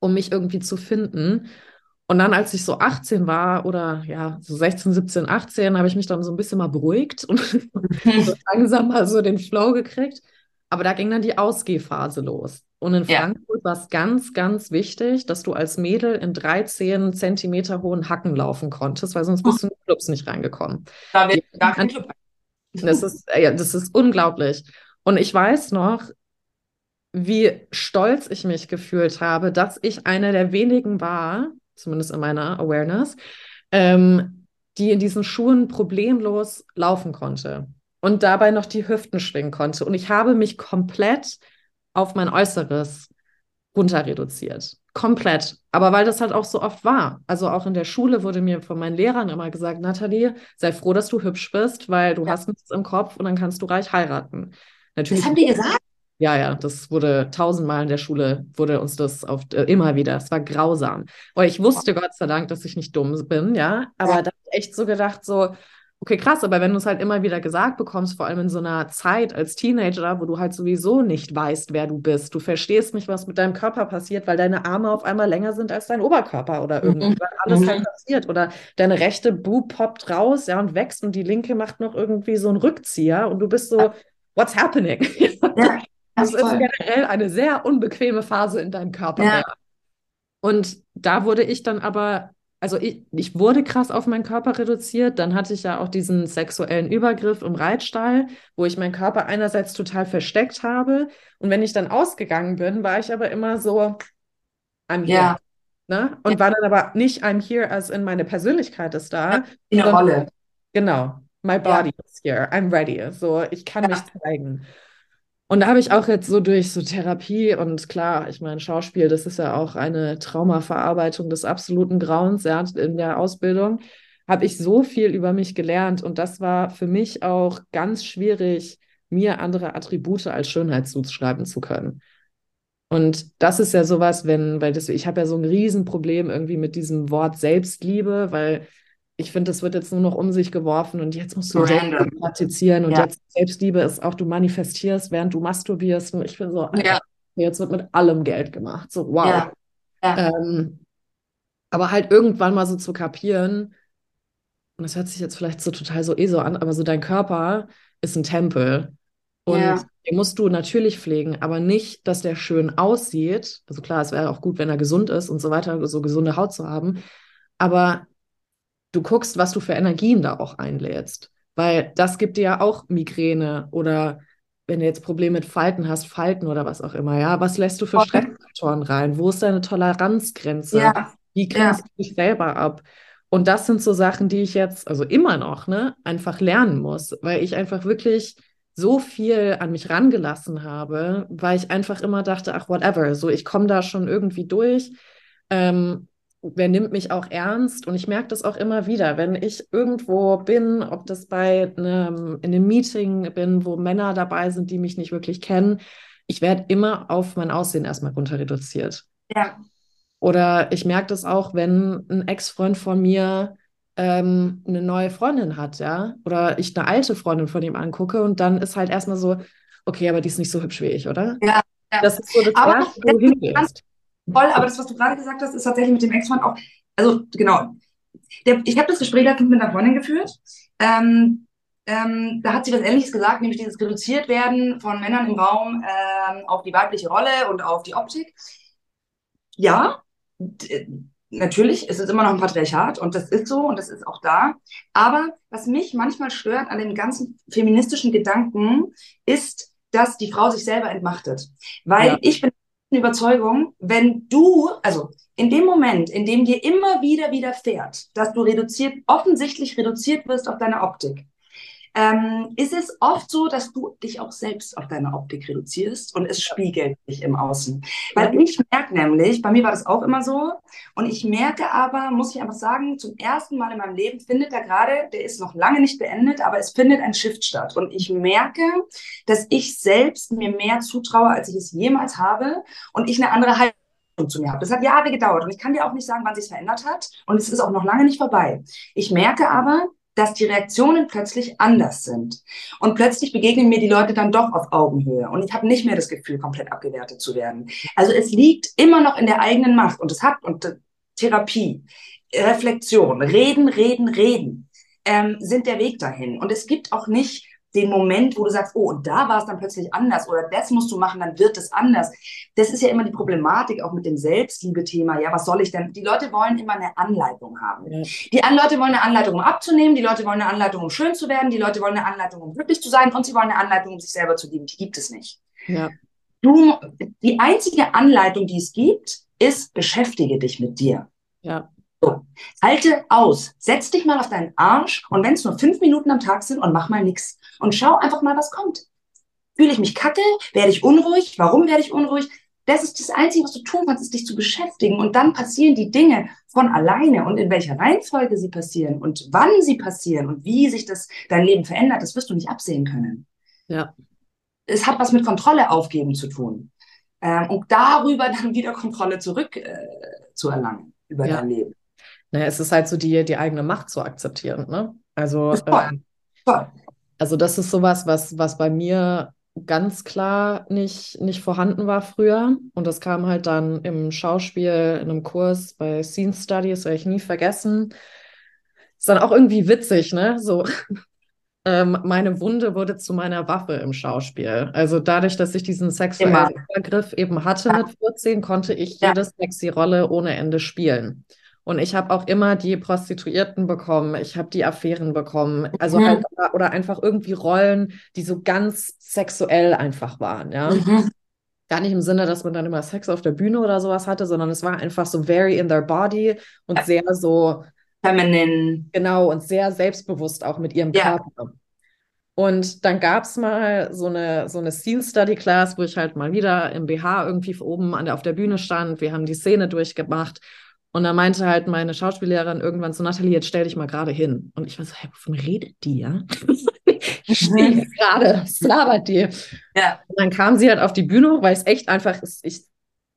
um mich irgendwie zu finden. Und dann, als ich so 18 war oder ja, so 16, 17, 18, habe ich mich dann so ein bisschen mal beruhigt und so langsam mal so den Flow gekriegt. Aber da ging dann die Ausgehphase los. Und in Ja. Frankfurt war es ganz, ganz wichtig, dass du als Mädel in 13 Zentimeter hohen Hacken laufen konntest, weil sonst bist du in die Clubs nicht reingekommen. Da wird gar kein Club. Das ist, ja, das ist unglaublich. Und ich weiß noch, wie stolz ich mich gefühlt habe, dass ich eine der wenigen war, zumindest in meiner Awareness, ähm, die in diesen Schuhen problemlos laufen konnte und dabei noch die Hüften schwingen konnte. Und ich habe mich komplett auf mein Äußeres runter reduziert. Komplett. Aber weil das halt auch so oft war. Also auch in der Schule wurde mir von meinen Lehrern immer gesagt, Nathalie, sei froh, dass du hübsch bist, weil du Ja. hast nichts im Kopf und dann kannst du reich heiraten. Natürlich. Das haben die gesagt? Ja, ja, das wurde tausendmal in der Schule, wurde uns das auf, äh, immer wieder. Es war grausam. Aber ich wusste Gott sei Dank, dass ich nicht dumm bin, ja. Aber Ja. da hab ich echt so gedacht, so, okay, krass, aber wenn du es halt immer wieder gesagt bekommst, vor allem in so einer Zeit als Teenager, wo du halt sowieso nicht weißt, wer du bist, du verstehst nicht, was mit deinem Körper passiert, weil deine Arme auf einmal länger sind als dein Oberkörper oder irgendwie, Mhm. weil alles Mhm. halt passiert. Oder deine rechte Boob poppt raus, ja, und wächst und die linke macht noch irgendwie so einen Rückzieher und du bist so, what's happening? Ja, Das ist generell eine sehr unbequeme Phase in deinem Körper. Ja. Ja. Und da wurde ich dann aber, also ich, ich wurde krass auf meinen Körper reduziert. Dann hatte ich ja auch diesen sexuellen Übergriff im Reitstall, wo ich meinen Körper einerseits total versteckt habe. Und wenn ich dann ausgegangen bin, war ich aber immer so, I'm here. Ja. Ne? Und war dann aber nicht I'm here, als in meine Persönlichkeit ist da. In der Rolle. Genau, my body is here, I'm ready. So, ich kann mich zeigen. Und da habe ich auch jetzt so durch so Therapie und klar, ich meine, Schauspiel, das ist ja auch eine Traumaverarbeitung des absoluten Grauens, ja, in der Ausbildung, habe ich so viel über mich gelernt und das war für mich auch ganz schwierig, mir andere Attribute als Schönheit zuschreiben zu können. Und das ist ja sowas, wenn, weil das, ich habe ja so ein Riesenproblem irgendwie mit diesem Wort Selbstliebe, weil ich finde, das wird jetzt nur noch um sich geworfen und jetzt musst du Random. Selbstliebe praktizieren und Ja. jetzt Selbstliebe ist auch, du manifestierst, während du masturbierst. Und ich bin so, Ja. jetzt wird mit allem Geld gemacht. So, wow. Ja. Ähm, aber halt irgendwann mal so zu kapieren, und das hört sich jetzt vielleicht so total so eh so an, aber so dein Körper ist ein Tempel. Und Ja. den musst du natürlich pflegen, aber nicht, dass der schön aussieht. Also klar, es wäre auch gut, wenn er gesund ist und so weiter, so gesunde Haut zu haben. Aber du guckst, was du für Energien da auch einlädst. Weil das gibt dir ja auch Migräne oder wenn du jetzt Probleme mit Falten hast, Falten oder was auch immer, ja. Was lässt du für Voll. Stressfaktoren rein? Wo ist deine Toleranzgrenze? Ja. Wie grenzt du dich selber ab? Und das sind so Sachen, die ich jetzt, also immer noch, ne, einfach lernen muss, weil ich einfach wirklich so viel an mich rangelassen habe, weil ich einfach immer dachte, ach, whatever, so ich komme da schon irgendwie durch. Ähm, wer nimmt mich auch ernst? Und ich merke das auch immer wieder, wenn ich irgendwo bin, ob das bei einem, in einem Meeting bin, wo Männer dabei sind, die mich nicht wirklich kennen, ich werde immer auf mein Aussehen erstmal runter reduziert. Ja. Oder ich merke das auch, wenn ein Ex-Freund von mir ähm, eine neue Freundin hat, ja, oder ich eine alte Freundin von ihm angucke und dann ist halt erstmal so, okay, aber die ist nicht so hübsch wie ich, oder? Ja, ja. Das ist so das Aber Erste, wo du hingehst. Voll, aber das, was du gerade gesagt hast, ist tatsächlich mit dem Ex-Freund auch, also genau. Der, ich habe das Gespräch letztens mit einer Freundin geführt. Ähm, ähm, da hat sie was Ähnliches gesagt, nämlich dieses reduziert werden von Männern im Raum ähm, auf die weibliche Rolle und auf die Optik. Ja, natürlich, es ist immer noch ein Patriarchat und das ist so und das ist auch da. Aber was mich manchmal stört an dem ganzen feministischen Gedanken, ist, dass die Frau sich selber entmachtet. Weil Ja. ich bin Überzeugung, wenn du, also in dem Moment, in dem dir immer wieder widerfährt, dass du reduziert, offensichtlich reduziert wirst auf deine Optik, ähm, ist es oft so, dass du dich auch selbst auf deine Optik reduzierst und es spiegelt sich im Außen. Weil ich merke nämlich, bei mir war das auch immer so, und ich merke aber, muss ich einfach sagen, zum ersten Mal in meinem Leben findet da gerade, der ist noch lange nicht beendet, aber es findet ein Shift statt. Und ich merke, dass ich selbst mir mehr zutraue, als ich es jemals habe und ich eine andere Haltung zu mir habe. Das hat Jahre gedauert und ich kann dir auch nicht sagen, wann sich verändert hat und es ist auch noch lange nicht vorbei. Ich merke aber, dass die Reaktionen plötzlich anders sind. Und plötzlich begegnen mir die Leute dann doch auf Augenhöhe. Und ich habe nicht mehr das Gefühl, komplett abgewertet zu werden. Also es liegt immer noch in der eigenen Macht. Und es hat, und äh, Therapie, Reflexion, reden, reden, reden, ähm, sind der Weg dahin. Und es gibt auch nicht den Moment, wo du sagst, oh, und da war es dann plötzlich anders oder das musst du machen, dann wird es anders. Das ist ja immer die Problematik auch mit dem Selbstliebe-Thema. Ja, was soll ich denn? Die Leute wollen immer eine Anleitung haben. Ja. Die Leute wollen eine Anleitung, um abzunehmen, die Leute wollen eine Anleitung, um schön zu werden, die Leute wollen eine Anleitung, um glücklich zu sein und sie wollen eine Anleitung, um sich selber zu lieben. Die gibt es nicht. Ja. Du, die einzige Anleitung, die es gibt, ist, beschäftige dich mit dir. Ja. So, halte aus, setz dich mal auf deinen Arsch und wenn es nur fünf Minuten am Tag sind und mach mal nichts und schau einfach mal, was kommt. Fühle ich mich kacke? Werde ich unruhig? Warum werde ich unruhig? Das ist das Einzige, was du tun kannst, ist dich zu beschäftigen. Und dann passieren die Dinge von alleine. Und in welcher Reihenfolge sie passieren und wann sie passieren und wie sich das dein Leben verändert, das wirst du nicht absehen können. Ja. Es hat was mit Kontrolle aufgeben zu tun. Ähm, und darüber dann wieder Kontrolle zurück äh, zu erlangen über ja. dein Leben. Naja, es ist halt so die, die eigene Macht zu akzeptieren, ne? Also, ähm, also das ist sowas, was, was bei mir ganz klar nicht, nicht vorhanden war früher. Und das kam halt dann im Schauspiel, in einem Kurs bei Scene Studies, werde ich nie vergessen. Ist dann auch irgendwie witzig, ne? So, ähm, meine Wunde wurde zu meiner Waffe im Schauspiel. Also dadurch, dass ich diesen sexuellen Übergriff eben hatte ja. mit 14, konnte ich ja. jede sexy Rolle ohne Ende spielen. Und ich habe auch immer die Prostituierten bekommen, ich habe die Affären bekommen, also mhm. halt, oder einfach irgendwie Rollen, die so ganz sexuell einfach waren, ja. Mhm. Gar nicht im Sinne, dass man dann immer Sex auf der Bühne oder sowas hatte, sondern es war einfach so very in their body und sehr so feminine. Genau, und sehr selbstbewusst auch mit ihrem ja. Körper. Und dann gab es mal so eine, so eine Scene Study Class, wo ich halt mal wieder im BH irgendwie oben an der, auf der Bühne stand. Wir haben die Szene durchgemacht und da meinte halt meine Schauspiellehrerin irgendwann so, Nathalie, jetzt stell dich mal gerade hin. Und ich war so, hey, wovon redet die, ja? ich stehe gerade, was labert die? Ja. Und dann kam sie halt auf die Bühne, weil es echt einfach ist, ich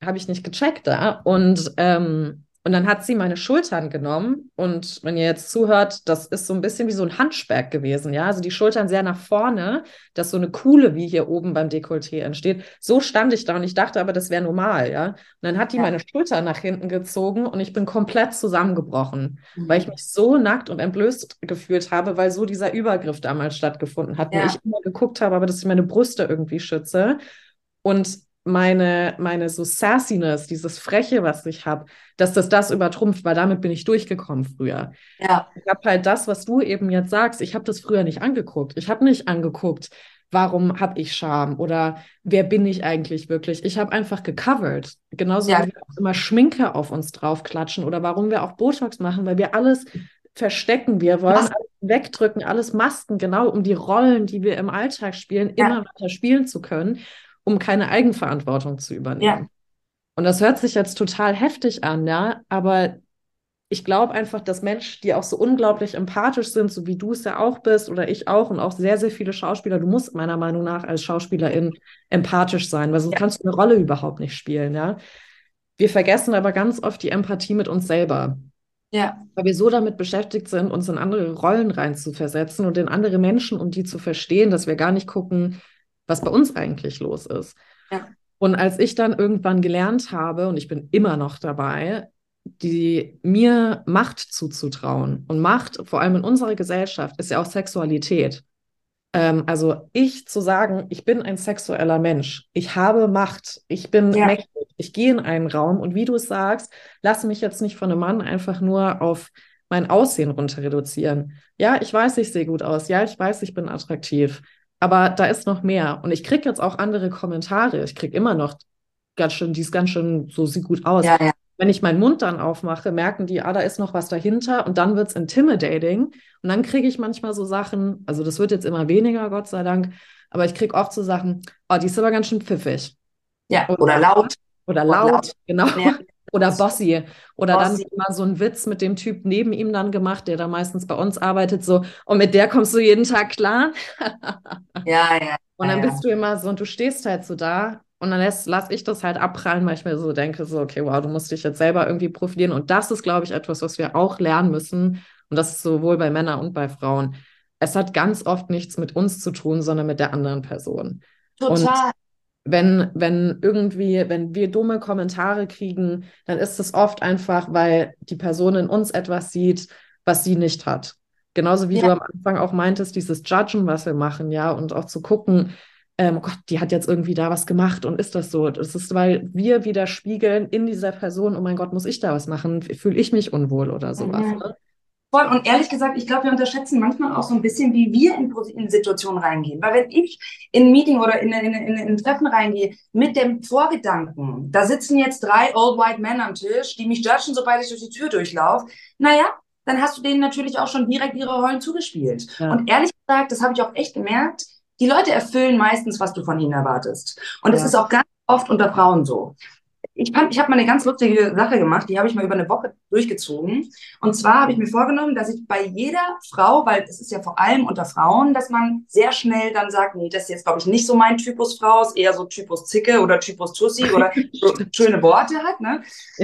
habe ich nicht gecheckt da. Und ähm, und dann hat sie meine Schultern genommen und wenn ihr jetzt zuhört, das ist so ein bisschen wie so ein Handsperg gewesen, ja, also die Schultern sehr nach vorne, dass so eine Kuhle wie hier oben beim Dekolleté entsteht. So stand ich da und ich dachte aber, das wäre normal, ja. Und dann hat die ja. meine Schultern nach hinten gezogen und ich bin komplett zusammengebrochen, mhm. weil ich mich so nackt und entblößt gefühlt habe, weil so dieser Übergriff damals stattgefunden hat, ja. wo ich immer geguckt habe, aber dass ich meine Brüste irgendwie schütze. Und meine, meine so Sassiness, dieses Freche, was ich habe, dass das das übertrumpft, weil damit bin ich durchgekommen früher. Ja. Ich habe halt das, was du eben jetzt sagst, ich habe das früher nicht angeguckt. Ich habe nicht angeguckt, warum habe ich Scham oder wer bin ich eigentlich wirklich. Ich habe einfach gecovert. Genauso ja. wie wir auch immer Schminke auf uns draufklatschen oder warum wir auch Botox machen, weil wir alles verstecken. Wir wollen alles wegdrücken, alles Masken, genau um die Rollen, die wir im Alltag spielen, ja. immer weiter spielen zu können um keine Eigenverantwortung zu übernehmen. Ja. Und das hört sich jetzt total heftig an, ja, aber ich glaube einfach, dass Menschen, die auch so unglaublich empathisch sind, so wie du es ja auch bist oder ich auch und auch sehr, sehr viele Schauspieler, du musst meiner Meinung nach als Schauspielerin empathisch sein, weil sonst ja. kannst du eine Rolle überhaupt nicht spielen, ja. Wir vergessen aber ganz oft die Empathie mit uns selber. Ja. Weil wir so damit beschäftigt sind, uns in andere Rollen reinzuversetzen und in andere Menschen, um die zu verstehen, dass wir gar nicht gucken, was bei uns eigentlich los ist. Ja. Und als ich dann irgendwann gelernt habe, und ich bin immer noch dabei, die mir Macht zuzutrauen. Und Macht, vor allem in unserer Gesellschaft, ist ja auch Sexualität. Ähm, also ich zu sagen, ich bin ein sexueller Mensch, ich habe Macht, ich bin ja. mächtig, ich gehe in einen Raum und wie du es sagst, lass mich jetzt nicht von einem Mann einfach nur auf mein Aussehen runter reduzieren. Ja, ich weiß, ich sehe gut aus. Ja, ich weiß, ich bin attraktiv. Aber da ist noch mehr. Und ich kriege jetzt auch andere Kommentare. Ich kriege immer noch ganz schön, die ist ganz schön, so sieht gut aus. Ja, ja. Wenn ich meinen Mund dann aufmache, merken die, ah, da ist noch was dahinter und dann wird es intimidating. Und dann kriege ich manchmal so Sachen, also das wird jetzt immer weniger, Gott sei Dank, aber ich kriege oft so Sachen, oh, die ist aber ganz schön pfiffig. Ja, oder, oder laut. Oder laut, laut. genau. Ja. Oder Bossy. Oder Bossy. dann mal so ein Witz mit dem Typ neben ihm dann gemacht, der da meistens bei uns arbeitet, so, und mit der kommst du jeden Tag klar. ja, ja. Und dann ja, bist du immer so, und du stehst halt so da und dann lasse lass ich das halt abprallen, weil ich mir so denke, so, okay, wow, du musst dich jetzt selber irgendwie profilieren. Und das ist, glaube ich, etwas, was wir auch lernen müssen, und das ist sowohl bei Männern und bei Frauen, es hat ganz oft nichts mit uns zu tun, sondern mit der anderen Person. Total. Und wenn, wenn irgendwie, wenn wir dumme Kommentare kriegen, dann ist es oft einfach, weil die Person in uns etwas sieht, was sie nicht hat. Genauso wie ja. du am Anfang auch meintest, dieses Judgen, was wir machen, ja, und auch zu gucken, ähm, oh Gott, die hat jetzt irgendwie da was gemacht und ist das so? Das ist, weil wir widerspiegeln in dieser Person, oh mein Gott, muss ich da was machen? Fühle ich mich unwohl oder sowas. Mhm. Ne? Voll. Und ehrlich gesagt, ich glaube, wir unterschätzen manchmal auch so ein bisschen, wie wir in, in Situationen reingehen. Weil wenn ich in ein Meeting oder in, in, in, in ein Treffen reingehe mit dem Vorgedanken, da sitzen jetzt drei Old White Men am Tisch, die mich judgen, sobald ich durch die Tür durchlaufe, naja, dann hast du denen natürlich auch schon direkt ihre Rollen zugespielt. Ja. Und ehrlich gesagt, das habe ich auch echt gemerkt, die Leute erfüllen meistens, was du von ihnen erwartest. Und es ja. ist auch ganz oft unter Frauen so ich, ich habe mal eine ganz lustige Sache gemacht, die habe ich mal über eine Woche durchgezogen. Und zwar habe ich mir vorgenommen, dass ich bei jeder Frau, weil es ist ja vor allem unter Frauen, dass man sehr schnell dann sagt, nee, das ist jetzt, glaube ich, nicht so mein Typus Frau, ist eher so Typus Zicke oder Typus Tussi oder so schöne Worte hat. Ne?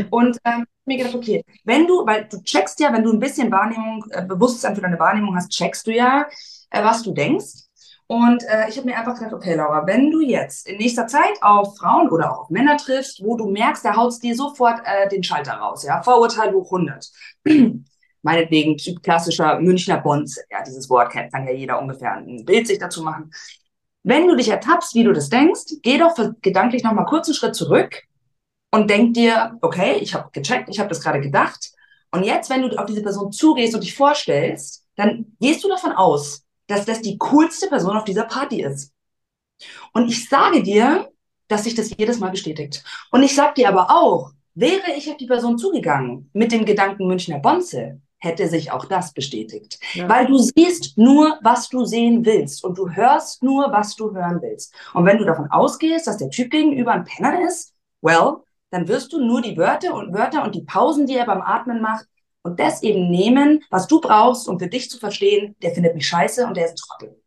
Und ähm, mir gedacht, okay, wenn du, weil du checkst ja, wenn du ein bisschen Wahrnehmung, äh, Bewusstsein für deine Wahrnehmung hast, checkst du ja, äh, was du denkst. Und äh, ich habe mir einfach gedacht, okay, Laura, wenn du jetzt in nächster Zeit auf Frauen oder auch auf Männer triffst, wo du merkst, der haut dir sofort äh, den Schalter raus, ja, Vorurteil hoch 100. Meinetwegen Typ klassischer Münchner Bonze, ja, dieses Wort kennt, kann ja jeder ungefähr ein Bild sich dazu machen. Wenn du dich ertappst, wie du das denkst, geh doch gedanklich nochmal kurz einen Schritt zurück und denk dir, okay, ich habe gecheckt, ich habe das gerade gedacht. Und jetzt, wenn du auf diese Person zugehst und dich vorstellst, dann gehst du davon aus, dass das die coolste Person auf dieser Party ist. Und ich sage dir, dass sich das jedes Mal bestätigt. Und ich sage dir aber auch, wäre ich auf die Person zugegangen mit dem Gedanken Münchner Bonze, hätte sich auch das bestätigt. Ja. Weil du siehst nur, was du sehen willst und du hörst nur, was du hören willst. Und wenn du davon ausgehst, dass der Typ gegenüber ein Penner ist, well, dann wirst du nur die Wörter und Wörter und die Pausen, die er beim Atmen macht, und das eben nehmen, was du brauchst, um für dich zu verstehen, der findet mich scheiße und der ist ein Trottel.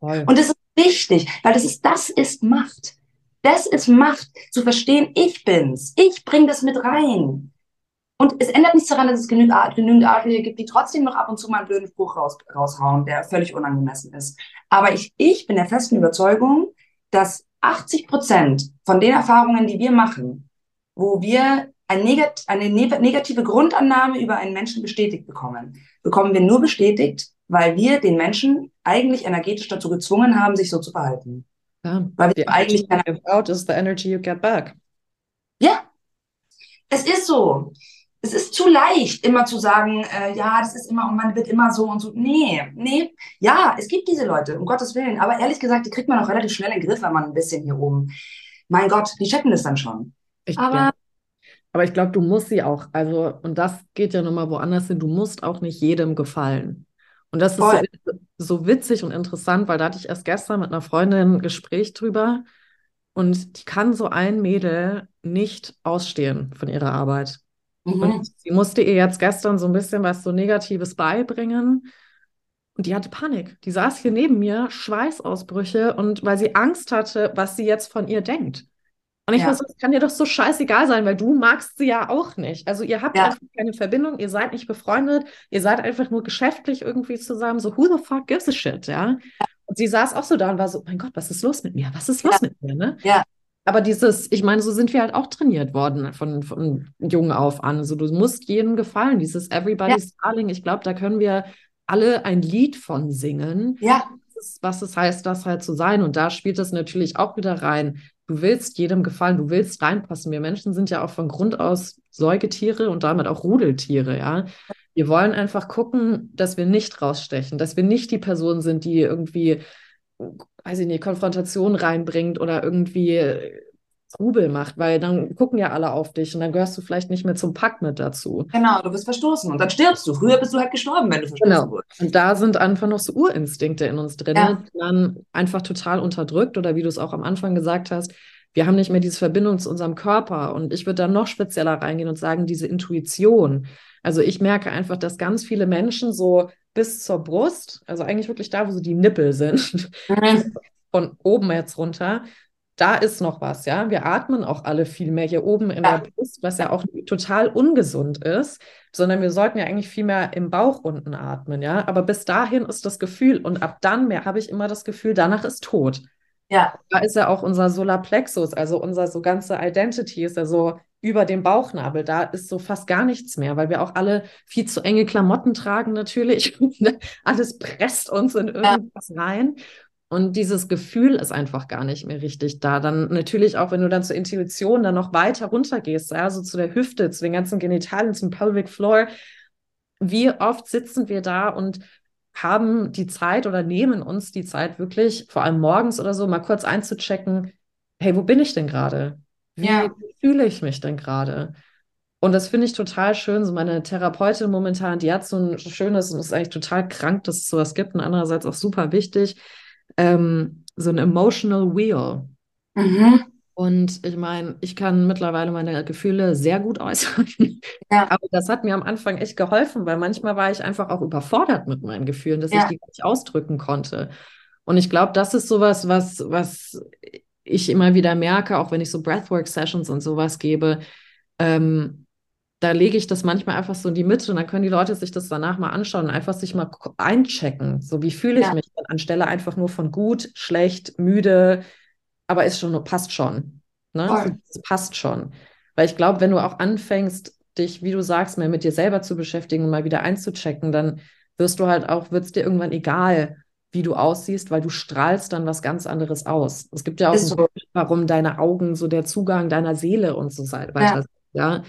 Voll. Und das ist wichtig, weil das ist, das ist Macht. Das ist Macht, zu verstehen, ich bin's. Ich bring das mit rein. Und es ändert nichts daran, dass es genügend, genügend Adlige gibt, die trotzdem noch ab und zu mal einen blöden Spruch raus, raushauen, der völlig unangemessen ist. Aber ich, ich bin der festen Überzeugung, dass 80 Prozent von den Erfahrungen, die wir machen, wo wir ein negat eine negative Grundannahme über einen Menschen bestätigt bekommen, bekommen wir nur bestätigt, weil wir den Menschen eigentlich energetisch dazu gezwungen haben, sich so zu verhalten. Ja, weil wir eigentlich keine out is the energy you get back. Ja, es ist so. Es ist zu leicht, immer zu sagen, äh, ja, das ist immer und man wird immer so und so. Nee, nee. Ja, es gibt diese Leute, um Gottes Willen. Aber ehrlich gesagt, die kriegt man auch relativ schnell in den Griff, wenn man ein bisschen hier oben. Mein Gott, die checken das dann schon. Ich, aber ja. Aber ich glaube, du musst sie auch, also, und das geht ja nochmal woanders hin, du musst auch nicht jedem gefallen. Und das Voll. ist so, so, witzig und interessant, weil da hatte ich erst gestern mit einer Freundin ein Gespräch drüber und die kann so ein Mädel nicht ausstehen von ihrer Arbeit. Mhm. Und sie musste ihr jetzt gestern so ein bisschen was so Negatives beibringen. Und die hatte Panik. Die saß hier neben mir, Schweißausbrüche und weil sie Angst hatte, was sie jetzt von ihr denkt. Und ich ja. weiß, es kann dir doch so scheißegal sein, weil du magst sie ja auch nicht. Also ihr habt ja. einfach keine Verbindung, ihr seid nicht befreundet, ihr seid einfach nur geschäftlich irgendwie zusammen. So, who the fuck gives a shit, ja? Und sie saß auch so da und war so, mein Gott, was ist los mit mir? Was ist los ja. mit mir, ne? Ja. Aber dieses, ich meine, so sind wir halt auch trainiert worden von, von jung auf an. Also du musst jedem gefallen, dieses Everybody's ja. Darling. Ich glaube, da können wir alle ein Lied von singen. Ja. Was es heißt, das halt zu sein. Und da spielt es natürlich auch wieder rein du willst jedem gefallen, du willst reinpassen. Wir Menschen sind ja auch von Grund aus Säugetiere und damit auch Rudeltiere, ja. Wir wollen einfach gucken, dass wir nicht rausstechen, dass wir nicht die Person sind, die irgendwie, weiß ich nicht, Konfrontation reinbringt oder irgendwie Trubel macht, weil dann gucken ja alle auf dich und dann gehörst du vielleicht nicht mehr zum Pakt mit dazu. Genau, du bist verstoßen und dann stirbst du. Früher bist du halt gestorben, wenn du verstoßen genau. wurdest. Und da sind einfach noch so Urinstinkte in uns drin, ja. die man einfach total unterdrückt oder wie du es auch am Anfang gesagt hast, wir haben nicht mehr diese Verbindung zu unserem Körper und ich würde da noch spezieller reingehen und sagen, diese Intuition. Also ich merke einfach, dass ganz viele Menschen so bis zur Brust, also eigentlich wirklich da, wo so die Nippel sind, mhm. von oben jetzt runter, da ist noch was, ja. Wir atmen auch alle viel mehr hier oben in ja. der Brust, was ja auch total ungesund ist, sondern wir sollten ja eigentlich viel mehr im Bauch unten atmen, ja. Aber bis dahin ist das Gefühl und ab dann mehr habe ich immer das Gefühl, danach ist tot. Ja. Da ist ja auch unser Solarplexus, also unser so ganze Identity ist ja so über dem Bauchnabel. Da ist so fast gar nichts mehr, weil wir auch alle viel zu enge Klamotten tragen natürlich. Alles presst uns in irgendwas ja. rein. Und dieses Gefühl ist einfach gar nicht mehr richtig da. Dann natürlich auch, wenn du dann zur Intuition dann noch weiter runter gehst, ja, so zu der Hüfte, zu den ganzen Genitalien, zum Pelvic Floor. Wie oft sitzen wir da und haben die Zeit oder nehmen uns die Zeit wirklich, vor allem morgens oder so, mal kurz einzuchecken, hey, wo bin ich denn gerade? Wie ja. fühle ich mich denn gerade? Und das finde ich total schön. So meine Therapeutin momentan, die hat so ein schönes, und es ist eigentlich total krank, dass es sowas gibt und andererseits auch super wichtig ähm, so ein Emotional Wheel. Mhm. Und ich meine, ich kann mittlerweile meine Gefühle sehr gut äußern. Ja. Aber das hat mir am Anfang echt geholfen, weil manchmal war ich einfach auch überfordert mit meinen Gefühlen, dass ja. ich die nicht ausdrücken konnte. Und ich glaube, das ist sowas, was, was ich immer wieder merke, auch wenn ich so Breathwork-Sessions und sowas gebe. Ähm, da lege ich das manchmal einfach so in die Mitte und dann können die Leute sich das danach mal anschauen und einfach sich mal einchecken. So, wie fühle ich ja. mich denn anstelle einfach nur von gut, schlecht, müde, aber ist schon, passt schon. Ne? Es passt schon. Weil ich glaube, wenn du auch anfängst, dich, wie du sagst, mehr mit dir selber zu beschäftigen und mal wieder einzuchecken, dann wirst du halt auch, wird es dir irgendwann egal, wie du aussiehst, weil du strahlst dann was ganz anderes aus. Es gibt ja auch so. Grund, warum deine Augen so der Zugang deiner Seele und so weiter ja. sind. Ja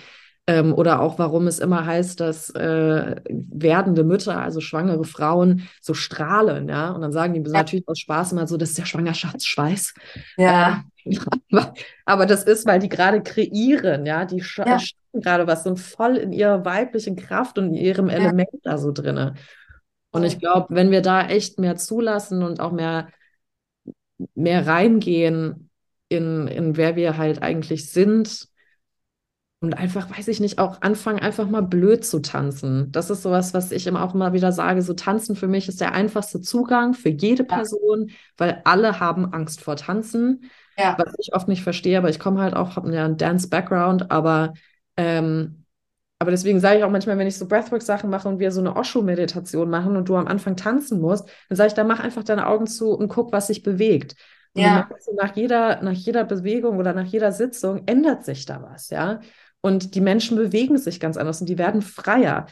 ähm, oder auch, warum es immer heißt, dass äh, werdende Mütter, also schwangere Frauen, so strahlen, ja. Und dann sagen die ja. natürlich aus Spaß immer so, das ist der Schwangerschaftsschweiß. Ja. Äh, aber, aber, das ist, weil die gerade kreieren, ja. Die sch ja. gerade was, sind voll in ihrer weiblichen Kraft und in ihrem Element ja. da so drinne. Und ich glaube, wenn wir da echt mehr zulassen und auch mehr, mehr reingehen in, in wer wir halt eigentlich sind, und einfach, weiß ich nicht, auch anfangen, einfach mal blöd zu tanzen. Das ist sowas, was ich immer auch mal wieder sage. So tanzen für mich ist der einfachste Zugang für jede Person, weil alle haben Angst vor Tanzen. Ja. Was ich oft nicht verstehe, aber ich komme halt auch, habe ja einen Dance-Background, aber, ähm, aber deswegen sage ich auch manchmal, wenn ich so Breathwork-Sachen mache und wir so eine Osho-Meditation machen und du am Anfang tanzen musst, dann sage ich, dann mach einfach deine Augen zu und guck, was sich bewegt. Und ja. nach jeder, nach jeder Bewegung oder nach jeder Sitzung ändert sich da was, ja. Und die Menschen bewegen sich ganz anders und die werden freier.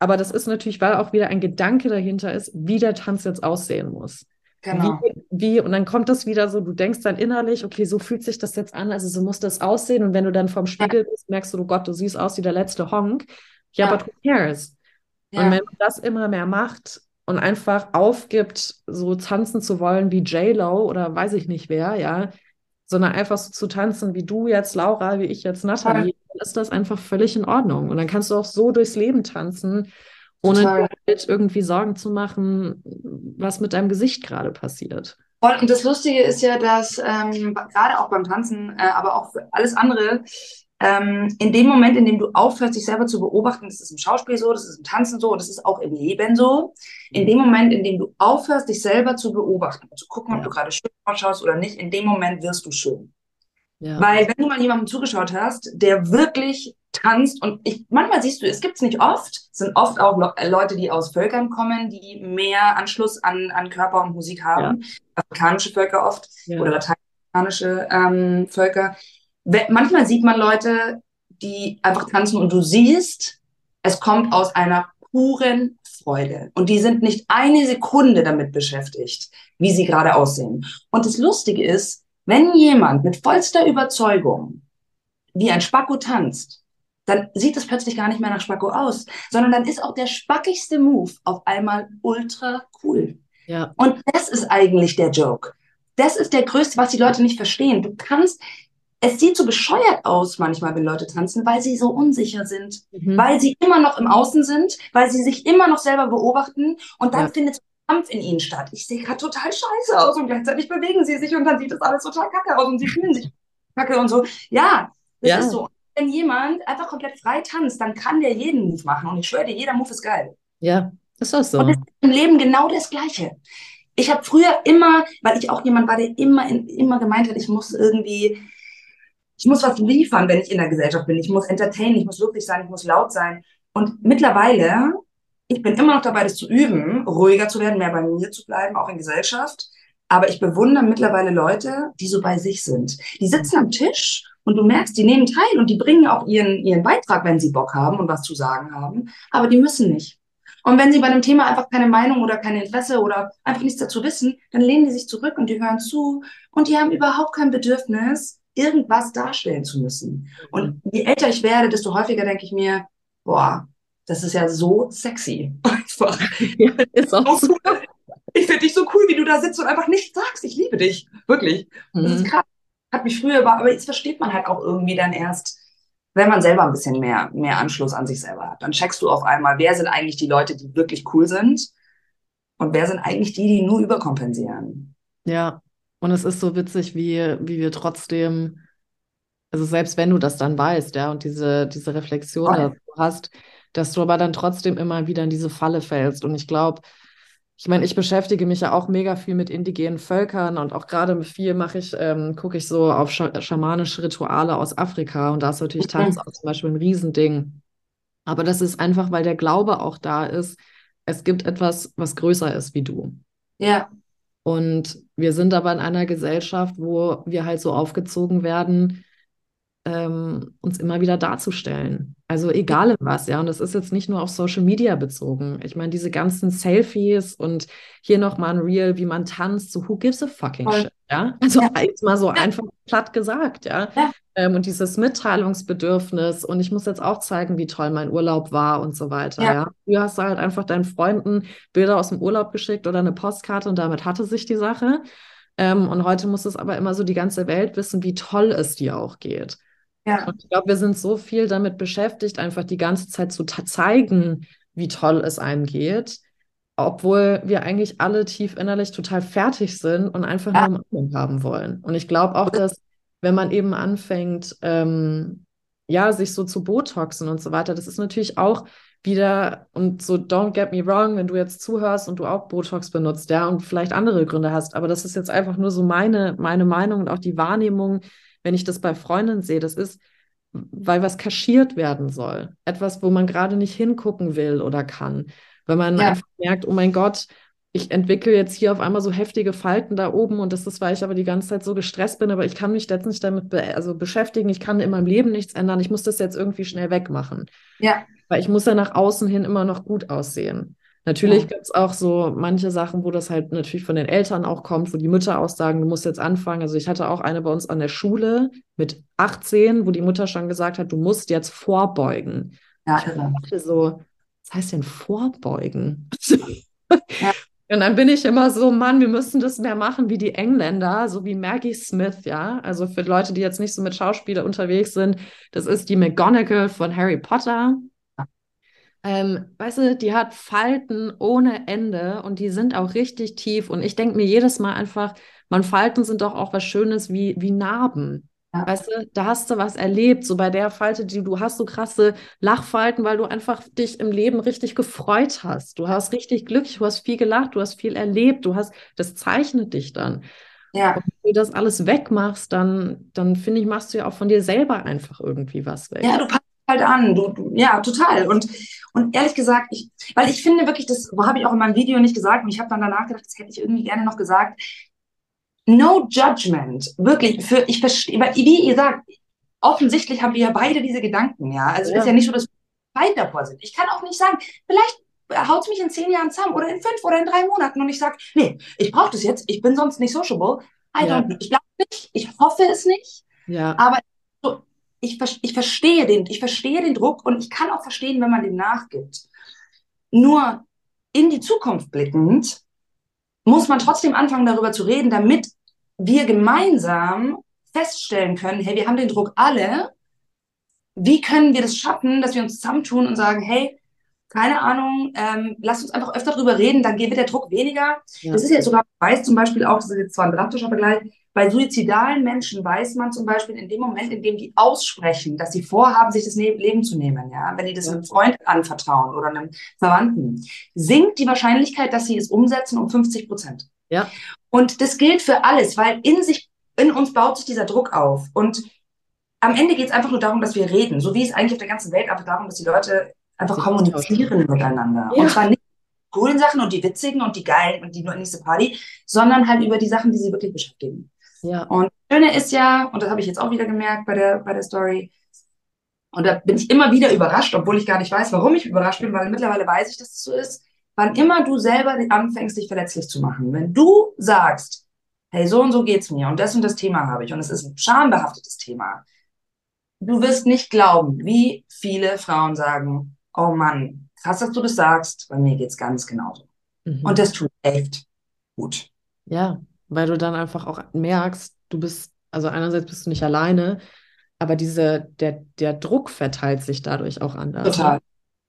Aber das ist natürlich, weil auch wieder ein Gedanke dahinter ist, wie der Tanz jetzt aussehen muss. Genau. Wie, wie, und dann kommt das wieder so, du denkst dann innerlich, okay, so fühlt sich das jetzt an, also so muss das aussehen. Und wenn du dann vorm Spiegel bist, merkst du, oh Gott, du siehst aus wie der letzte Honk. Ja, ja. but who cares? Ja. Und wenn man das immer mehr macht und einfach aufgibt, so tanzen zu wollen wie J-Lo oder weiß ich nicht wer, ja, sondern einfach so zu tanzen wie du jetzt, Laura, wie ich jetzt, Nathalie, ist das einfach völlig in Ordnung. Und dann kannst du auch so durchs Leben tanzen, ohne dir halt irgendwie Sorgen zu machen, was mit deinem Gesicht gerade passiert. Und das Lustige ist ja, dass ähm, gerade auch beim Tanzen, äh, aber auch für alles andere, ähm, in dem Moment, in dem du aufhörst, dich selber zu beobachten, das ist im Schauspiel so, das ist im Tanzen so, das ist auch im Leben so, in dem Moment, in dem du aufhörst, dich selber zu beobachten, zu gucken, ob du gerade schön ausschaust oder nicht, in dem Moment wirst du schön. Ja. Weil wenn du mal jemandem zugeschaut hast, der wirklich tanzt und ich, manchmal siehst du, es gibt es nicht oft, es sind oft auch Le Leute, die aus Völkern kommen, die mehr Anschluss an, an Körper und Musik haben, ja. afrikanische Völker oft ja. oder lateinische ähm, Völker. Manchmal sieht man Leute, die einfach tanzen und du siehst, es kommt aus einer puren Freude. Und die sind nicht eine Sekunde damit beschäftigt, wie sie gerade aussehen. Und das Lustige ist, wenn jemand mit vollster Überzeugung wie ein Spacko tanzt, dann sieht es plötzlich gar nicht mehr nach Spacko aus, sondern dann ist auch der spackigste Move auf einmal ultra cool. Ja. Und das ist eigentlich der Joke. Das ist der größte, was die Leute nicht verstehen. Du kannst, es sieht so bescheuert aus manchmal, wenn Leute tanzen, weil sie so unsicher sind, mhm. weil sie immer noch im Außen sind, weil sie sich immer noch selber beobachten und dann ja. findet Kampf in ihnen statt. Ich sehe gerade total scheiße aus und gleichzeitig bewegen sie sich und dann sieht das alles total kacke aus und sie fühlen sich kacke und so. Ja, das ja. ist so. Wenn jemand einfach komplett frei tanzt, dann kann der jeden Move machen und ich schwöre dir, jeder Move ist geil. Ja, ist das so. Und das ist im Leben genau das Gleiche. Ich habe früher immer, weil ich auch jemand war, der immer, in, immer gemeint hat, ich muss irgendwie, ich muss was liefern, wenn ich in der Gesellschaft bin. Ich muss entertainen, ich muss lustig sein, ich muss laut sein. Und mittlerweile, ich bin immer noch dabei, das zu üben, ruhiger zu werden, mehr bei mir zu bleiben, auch in Gesellschaft. Aber ich bewundere mittlerweile Leute, die so bei sich sind. Die sitzen am Tisch und du merkst, die nehmen teil und die bringen auch ihren, ihren Beitrag, wenn sie Bock haben und was zu sagen haben. Aber die müssen nicht. Und wenn sie bei einem Thema einfach keine Meinung oder kein Interesse oder einfach nichts dazu wissen, dann lehnen die sich zurück und die hören zu und die haben überhaupt kein Bedürfnis, irgendwas darstellen zu müssen. Und je älter ich werde, desto häufiger denke ich mir, boah, das ist ja so sexy. Einfach. Ja, ist auch so. Ich finde dich so cool, wie du da sitzt und einfach nichts sagst. Ich liebe dich. Wirklich. Das mhm. ist krass. Hat mich früher, aber jetzt versteht man halt auch irgendwie dann erst, wenn man selber ein bisschen mehr, mehr Anschluss an sich selber hat. Dann checkst du auf einmal, wer sind eigentlich die Leute, die wirklich cool sind und wer sind eigentlich die, die nur überkompensieren. Ja, und es ist so witzig, wie, wie wir trotzdem, also selbst wenn du das dann weißt, ja, und diese, diese Reflexion oh. hast, dass du aber dann trotzdem immer wieder in diese Falle fällst. Und ich glaube, ich meine, ich beschäftige mich ja auch mega viel mit indigenen Völkern und auch gerade viel mache ich, ähm, gucke ich so auf sch schamanische Rituale aus Afrika und da ist natürlich Tanz auch zum Beispiel ein Riesending. Aber das ist einfach, weil der Glaube auch da ist, es gibt etwas, was größer ist wie du. Ja. Und wir sind aber in einer Gesellschaft, wo wir halt so aufgezogen werden, ähm, uns immer wieder darzustellen. Also egal in was, ja. Und das ist jetzt nicht nur auf Social Media bezogen. Ich meine, diese ganzen Selfies und hier nochmal ein Reel, wie man tanzt, so who gives a fucking Voll. shit, ja. Also ja. jetzt mal so ja. einfach platt gesagt, ja. ja. Ähm, und dieses Mitteilungsbedürfnis und ich muss jetzt auch zeigen, wie toll mein Urlaub war und so weiter, ja. ja. Du hast halt einfach deinen Freunden Bilder aus dem Urlaub geschickt oder eine Postkarte und damit hatte sich die Sache. Ähm, und heute muss es aber immer so die ganze Welt wissen, wie toll es dir auch geht. Ja. Und ich glaube, wir sind so viel damit beschäftigt, einfach die ganze Zeit zu zeigen, wie toll es einem geht, obwohl wir eigentlich alle tief innerlich total fertig sind und einfach ja. nur Umarmung haben wollen. Und ich glaube auch, dass wenn man eben anfängt, ähm, ja, sich so zu Botoxen und so weiter, das ist natürlich auch wieder, und so don't get me wrong, wenn du jetzt zuhörst und du auch Botox benutzt, ja, und vielleicht andere Gründe hast, aber das ist jetzt einfach nur so meine, meine Meinung und auch die Wahrnehmung, wenn ich das bei Freundinnen sehe, das ist, weil was kaschiert werden soll. Etwas, wo man gerade nicht hingucken will oder kann. Wenn man ja. einfach merkt, oh mein Gott, ich entwickle jetzt hier auf einmal so heftige Falten da oben und das ist, weil ich aber die ganze Zeit so gestresst bin, aber ich kann mich jetzt nicht damit be also beschäftigen, ich kann in meinem Leben nichts ändern, ich muss das jetzt irgendwie schnell wegmachen. Ja. Weil ich muss ja nach außen hin immer noch gut aussehen. Natürlich ja. gibt es auch so manche Sachen, wo das halt natürlich von den Eltern auch kommt, wo die Mütter auch sagen, du musst jetzt anfangen. Also ich hatte auch eine bei uns an der Schule mit 18, wo die Mutter schon gesagt hat, du musst jetzt vorbeugen. Ja, ich dachte so, was heißt denn vorbeugen? ja. Und dann bin ich immer so, Mann, wir müssen das mehr machen wie die Engländer, so wie Maggie Smith, ja. Also für Leute, die jetzt nicht so mit Schauspieler unterwegs sind, das ist die McGonagall von Harry Potter. Ähm, weißt du, die hat Falten ohne Ende und die sind auch richtig tief. Und ich denke mir jedes Mal einfach, man, Falten sind doch auch was Schönes wie, wie Narben. Ja. Weißt du, da hast du was erlebt. So bei der Falte, die du hast, so krasse Lachfalten, weil du einfach dich im Leben richtig gefreut hast. Du hast richtig glücklich, du hast viel gelacht, du hast viel erlebt, du hast, das zeichnet dich dann. Ja. Und wenn du das alles wegmachst, dann, dann finde ich, machst du ja auch von dir selber einfach irgendwie was weg. Ja, du passt halt an. Du, du, ja, total. Und, und ehrlich gesagt, ich, weil ich finde wirklich, das habe ich auch in meinem Video nicht gesagt und ich habe dann danach gedacht, das hätte ich irgendwie gerne noch gesagt. No judgment. Wirklich, für, ich verstehe, wie ihr sagt, offensichtlich haben wir ja beide diese Gedanken, ja. Also ja. es ist ja nicht so, dass wir beide davor sind. Ich kann auch nicht sagen, vielleicht haut es mich in zehn Jahren zusammen oder in fünf oder in drei Monaten und ich sage, nee, ich brauche das jetzt, ich bin sonst nicht sociable. I ja. don't, ich glaube nicht, ich hoffe es nicht. Ja. Aber ich, ich verstehe den, ich verstehe den Druck und ich kann auch verstehen, wenn man dem nachgibt. Nur in die Zukunft blickend muss man trotzdem anfangen, darüber zu reden, damit wir gemeinsam feststellen können, hey, wir haben den Druck alle. Wie können wir das schaffen, dass wir uns zusammentun und sagen, hey, keine Ahnung, ähm, lass uns einfach öfter darüber reden, dann wird der Druck weniger. Ja. Das ist jetzt sogar, weiß zum Beispiel auch, das ist jetzt zwar ein drastischer Vergleich, bei suizidalen Menschen weiß man zum Beispiel in dem Moment, in dem die aussprechen, dass sie vorhaben, sich das ne-, Leben zu nehmen, ja, wenn die das einem Freund anvertrauen oder einem Verwandten, sinkt die Wahrscheinlichkeit, dass sie es umsetzen, um 50 Prozent. Ja. Und das gilt für alles, weil in sich, in uns baut sich dieser Druck auf. Und am Ende geht es einfach nur darum, dass wir reden. So wie es eigentlich auf der ganzen Welt einfach darum, dass die Leute einfach kommunizieren miteinander. Ja. Und zwar nicht die coolen Sachen und die witzigen und die geilen und die nur nächste Party, sondern halt über die Sachen, die sie wirklich beschäftigen. Ja. Und das Schöne ist ja, und das habe ich jetzt auch wieder gemerkt bei der, bei der Story, und da bin ich immer wieder überrascht, obwohl ich gar nicht weiß, warum ich überrascht bin, weil mittlerweile weiß ich, dass es so ist. Wann immer du selber anfängst, dich verletzlich zu machen, wenn du sagst, hey, so und so geht's mir und das und das Thema habe ich und es ist ein schambehaftetes Thema, du wirst nicht glauben, wie viele Frauen sagen, oh Mann, krass, dass du das sagst, bei mir geht's ganz genauso. Mhm. Und das tut echt gut. Ja, weil du dann einfach auch merkst, du bist, also einerseits bist du nicht alleine, aber diese, der, der Druck verteilt sich dadurch auch anders. Total.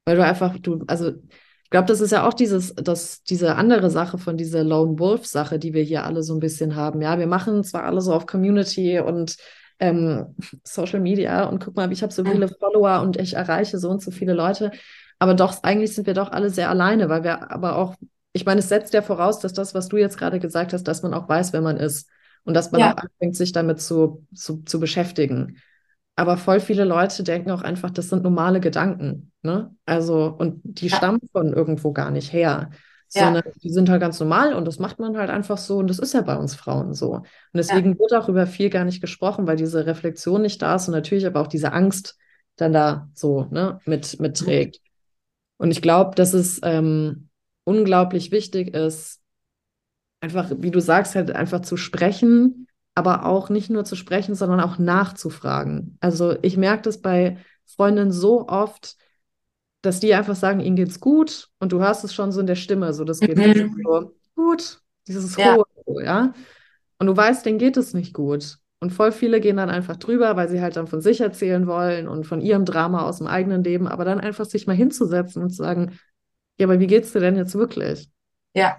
Weil du einfach, du, also ich glaube, das ist ja auch dieses, das, diese andere Sache von dieser Lone Wolf-Sache, die wir hier alle so ein bisschen haben. Ja, wir machen zwar alle so auf Community und ähm, Social Media und guck mal, ich habe so viele Follower und ich erreiche so und so viele Leute, aber doch, eigentlich sind wir doch alle sehr alleine, weil wir aber auch, ich meine, es setzt ja voraus, dass das, was du jetzt gerade gesagt hast, dass man auch weiß, wer man ist und dass man Ja. auch anfängt, sich damit zu, zu, zu beschäftigen. Aber voll viele Leute denken auch einfach, das sind normale Gedanken, ne? Also, und die Ja. stammen von irgendwo gar nicht her, Ja. sondern die sind halt ganz normal und das macht man halt einfach so und das ist ja bei uns Frauen so. Und deswegen wird auch über viel gar nicht gesprochen, weil diese Reflexion nicht da ist und natürlich aber auch diese Angst dann da so, ne, mit, mitträgt. Und ich glaube, dass es ähm, unglaublich wichtig ist, einfach, wie du sagst, halt einfach zu sprechen, aber auch nicht nur zu sprechen, sondern auch nachzufragen. Also ich merke das bei Freundinnen so oft, dass die einfach sagen, ihnen geht's gut und du hörst es schon so in der Stimme, so das geht Mhm. so gut, dieses Ja. Hohe, ja. Und du weißt, denen geht es nicht gut. Und voll viele gehen dann einfach drüber, weil sie halt dann von sich erzählen wollen und von ihrem Drama aus dem eigenen Leben, aber dann einfach sich mal hinzusetzen und zu sagen, ja, aber wie geht's dir denn jetzt wirklich? Ja.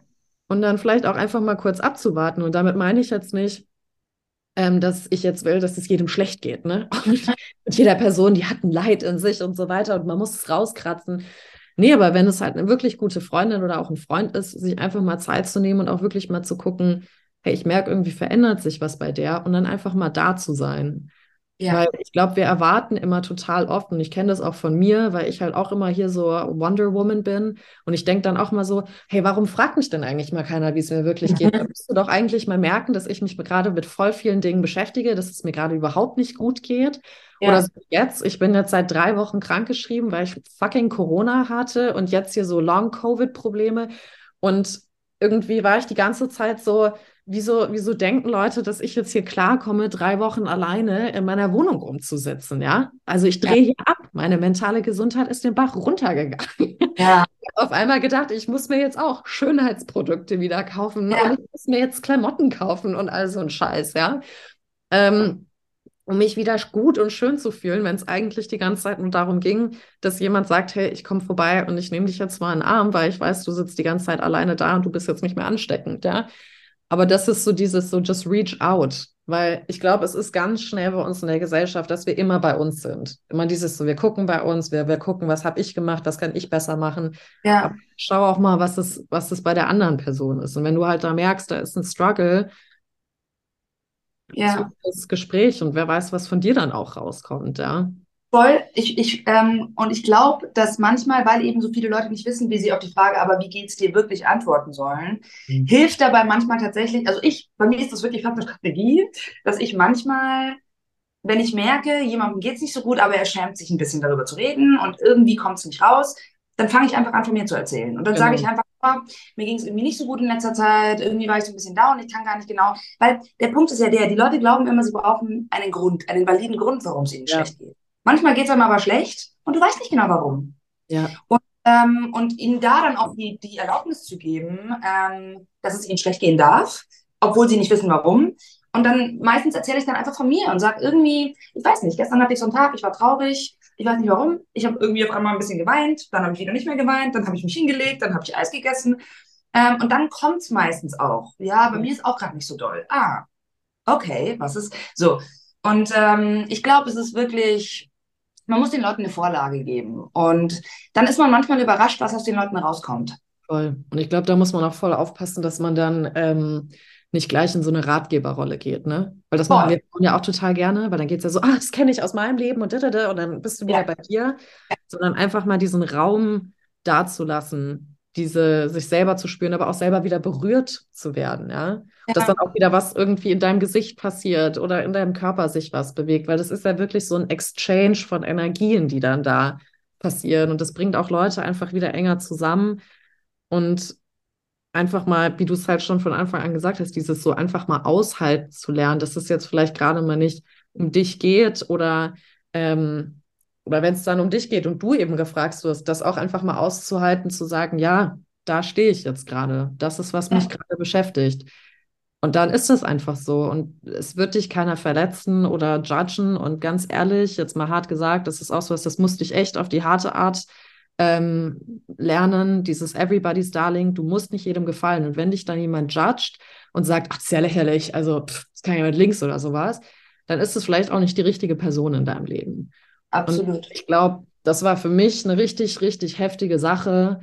Und dann vielleicht auch einfach mal kurz abzuwarten. Und damit meine ich jetzt nicht, ähm, dass ich jetzt will, dass es jedem schlecht geht, ne? Und jeder Person, die hat ein Leid in sich und so weiter und man muss es rauskratzen. Nee, aber wenn es halt eine wirklich gute Freundin oder auch ein Freund ist, sich einfach mal Zeit zu nehmen und auch wirklich mal zu gucken, hey, ich merke, irgendwie verändert sich was bei der und dann einfach mal da zu sein. Ja. Weil ich glaube, wir erwarten immer total oft, und ich kenne das auch von mir, weil ich halt auch immer hier so Wonder Woman bin. Und ich denke dann auch mal so, hey, warum fragt mich denn eigentlich mal keiner, wie es mir wirklich geht? Da müsst du doch eigentlich mal merken, dass ich mich gerade mit voll vielen Dingen beschäftige, dass es mir gerade überhaupt nicht gut geht. Ja. Oder so jetzt, ich bin jetzt seit drei Wochen krankgeschrieben, weil ich fucking Corona hatte und jetzt hier so Long-Covid-Probleme. Und irgendwie war ich die ganze Zeit so, wieso, wieso denken Leute, dass ich jetzt hier klarkomme, drei Wochen alleine in meiner Wohnung rumzusitzen, ja? Also ich drehe hier ab. Meine mentale Gesundheit ist den Bach runtergegangen. Ja. Auf einmal gedacht, ich muss mir jetzt auch Schönheitsprodukte wieder kaufen Ja. und ich muss mir jetzt Klamotten kaufen und all so ein Scheiß, ja? Ähm, um mich wieder gut und schön zu fühlen, wenn es eigentlich die ganze Zeit nur darum ging, dass jemand sagt, hey, ich komme vorbei und ich nehme dich jetzt mal in den Arm, weil ich weiß, du sitzt die ganze Zeit alleine da und du bist jetzt nicht mehr ansteckend, ja. Aber das ist so dieses so just reach out, weil ich glaube, es ist ganz schnell bei uns in der Gesellschaft, dass wir immer bei uns sind. Immer dieses so, wir gucken bei uns, wir, wir gucken, was habe ich gemacht, was kann ich besser machen. Ja. Aber schau auch mal, was das, was das bei der anderen Person ist. Und wenn du halt da merkst, da ist ein Struggle, Ja. das Gespräch und wer weiß, was von dir dann auch rauskommt, ja. Voll. Ich, ich, ähm, und ich glaube, dass manchmal, weil eben so viele Leute nicht wissen, wie sie auf die Frage, aber wie geht's dir wirklich antworten sollen, Mhm. hilft dabei manchmal tatsächlich, also ich, bei mir ist das wirklich fast eine Strategie, dass ich manchmal, wenn ich merke, jemandem geht's nicht so gut, aber er schämt sich ein bisschen darüber zu reden und irgendwie kommt's nicht raus, dann fange ich einfach an, von mir zu erzählen. Und dann Genau. sage ich einfach, oh, mir ging es irgendwie nicht so gut in letzter Zeit, irgendwie war ich so ein bisschen down, ich kann gar nicht genau, weil der Punkt ist ja der, die Leute glauben immer, sie brauchen einen Grund, einen validen Grund, warum es ihnen Ja. schlecht geht. Manchmal geht es einem aber schlecht und du weißt nicht genau warum. Ja, Ähm, und ihnen da dann auch die, die Erlaubnis zu geben, ähm, dass es ihnen schlecht gehen darf, obwohl sie nicht wissen warum. Und dann meistens erzähle ich dann einfach von mir und sage irgendwie, ich weiß nicht, gestern hatte ich so einen Tag, ich war traurig, ich weiß nicht warum, ich habe irgendwie auf einmal ein bisschen geweint, dann habe ich wieder nicht mehr geweint, dann habe ich mich hingelegt, dann habe ich Eis gegessen. Ähm, und dann kommt es meistens auch. Ja, bei mir ist auch gerade nicht so doll. Ah, okay, was ist so? Und ähm, ich glaube, es ist wirklich, man muss den Leuten eine Vorlage geben. Und dann ist man manchmal überrascht, was aus den Leuten rauskommt. Voll. Und ich glaube, da muss man auch voll aufpassen, dass man dann ähm, nicht gleich in so eine Ratgeberrolle geht, ne? Weil das machen wir ja auch total gerne, weil dann geht es ja so, ah, das kenne ich aus meinem Leben und da, da, da, und dann bist du wieder ja. bei dir, sondern einfach mal diesen Raum dazulassen, diese sich selber zu spüren, aber auch selber wieder berührt zu werden, ja? ja. Dass dann auch wieder was irgendwie in deinem Gesicht passiert oder in deinem Körper sich was bewegt, weil das ist ja wirklich so ein Exchange von Energien, die dann da passieren und das bringt auch Leute einfach wieder enger zusammen und einfach mal, wie du es halt schon von Anfang an gesagt hast, dieses so einfach mal aushalten zu lernen, dass es jetzt vielleicht gerade mal nicht um dich geht oder, ähm, oder wenn es dann um dich geht und du eben gefragt wirst, das auch einfach mal auszuhalten, zu sagen, ja, da stehe ich jetzt gerade, das ist, was mich ja. gerade beschäftigt. Und dann ist es einfach so. Und es wird dich keiner verletzen oder judgen. Und ganz ehrlich, jetzt mal hart gesagt, das ist auch so was, das musste ich echt auf die harte Art ähm, lernen, dieses Everybody's Darling, du musst nicht jedem gefallen. Und wenn dich dann jemand judgt und sagt, ach, sehr lächerlich, also pff, das kann ja mit links oder sowas, dann ist es vielleicht auch nicht die richtige Person in deinem Leben. Absolut. Und ich glaube, das war für mich eine richtig, richtig heftige Sache.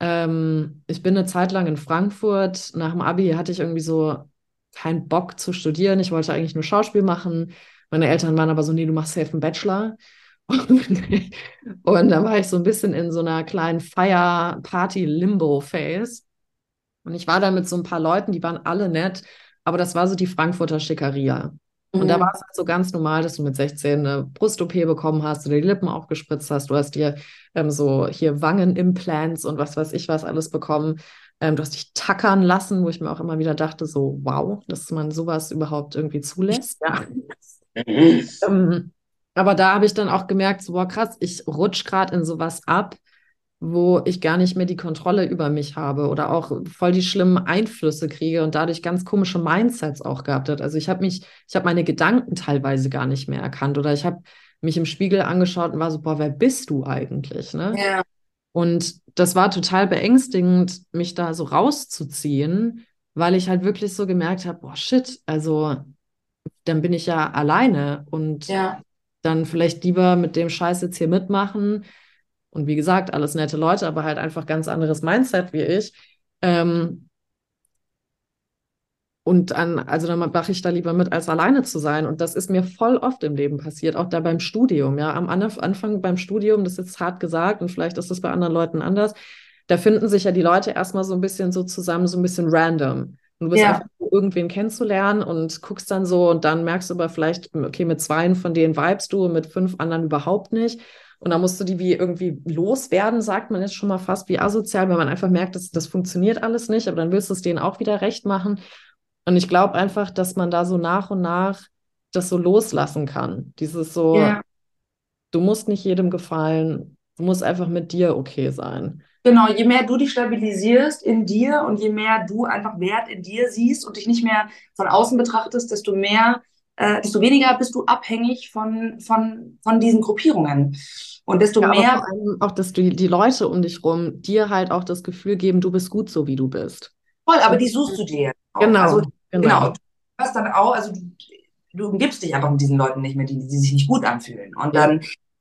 Ähm, ich bin eine Zeit lang in Frankfurt. Nach dem Abi hatte ich irgendwie so keinen Bock zu studieren. Ich wollte eigentlich nur Schauspiel machen. Meine Eltern waren aber so, nee, du machst safe einen Bachelor. Und dann war ich so ein bisschen in so einer kleinen Feier-Party-Limbo-Phase. Und ich war da mit so ein paar Leuten, die waren alle nett, aber das war so die Frankfurter Schickeria. Und da mhm. war es halt so ganz normal, dass du mit 16 eine Brust-OP bekommen hast, oder die Lippen aufgespritzt hast, du hast dir ähm, so hier Wangenimplants und was weiß ich was alles bekommen. Ähm, du hast dich tackern lassen, wo ich mir auch immer wieder dachte, so wow, dass man sowas überhaupt irgendwie zulässt. Ja. ähm, aber da habe ich dann auch gemerkt, so, boah, krass, ich rutsche gerade in sowas ab, wo ich gar nicht mehr die Kontrolle über mich habe oder auch voll die schlimmen Einflüsse kriege und dadurch ganz komische Mindsets auch gehabt hat. Also ich habe mich, ich habe meine Gedanken teilweise gar nicht mehr erkannt oder ich habe mich im Spiegel angeschaut und war so, boah, wer bist du eigentlich? Ne? Ja. Und das war total beängstigend, mich da so rauszuziehen, weil ich halt wirklich so gemerkt habe, boah, shit, also dann bin ich ja alleine und ja dann vielleicht lieber mit dem Scheiß jetzt hier mitmachen. Und wie gesagt, alles nette Leute, aber halt einfach ganz anderes Mindset wie ich. Ähm, und an, also dann mache ich da lieber mit, als alleine zu sein. Und das ist mir voll oft im Leben passiert, auch da beim Studium. Ja, am Anfang beim Studium, das ist jetzt hart gesagt und vielleicht ist das bei anderen Leuten anders. Da finden sich ja die Leute erstmal so ein bisschen so zusammen, so ein bisschen random. Und du bist ja. einfach irgendwen kennenzulernen und guckst dann so und dann merkst du aber vielleicht, okay, mit zweien von denen vibest du, mit fünf anderen überhaupt nicht. Und dann musst du die wie irgendwie loswerden, sagt man jetzt schon mal fast wie asozial, weil man einfach merkt, dass das funktioniert alles nicht, aber dann willst du es denen auch wieder recht machen. Und ich glaube einfach, dass man da so nach und nach das so loslassen kann. Dieses so, ja. du musst nicht jedem gefallen, du musst einfach mit dir okay sein. Genau, je mehr du dich stabilisierst in dir und je mehr du einfach Wert in dir siehst und dich nicht mehr von außen betrachtest, desto mehr, äh, desto weniger bist du abhängig von, von, von diesen Gruppierungen. Und desto ja, mehr. vor allem auch, dass du die Leute um dich rum dir halt auch das Gefühl geben, du bist gut so, wie du bist. Voll, aber die suchst du dir. Genau. Also, genau. genau. Du hast dann auch, also du, du umgibst dich einfach mit diesen Leuten nicht mehr, die, die sich nicht gut anfühlen. Und dann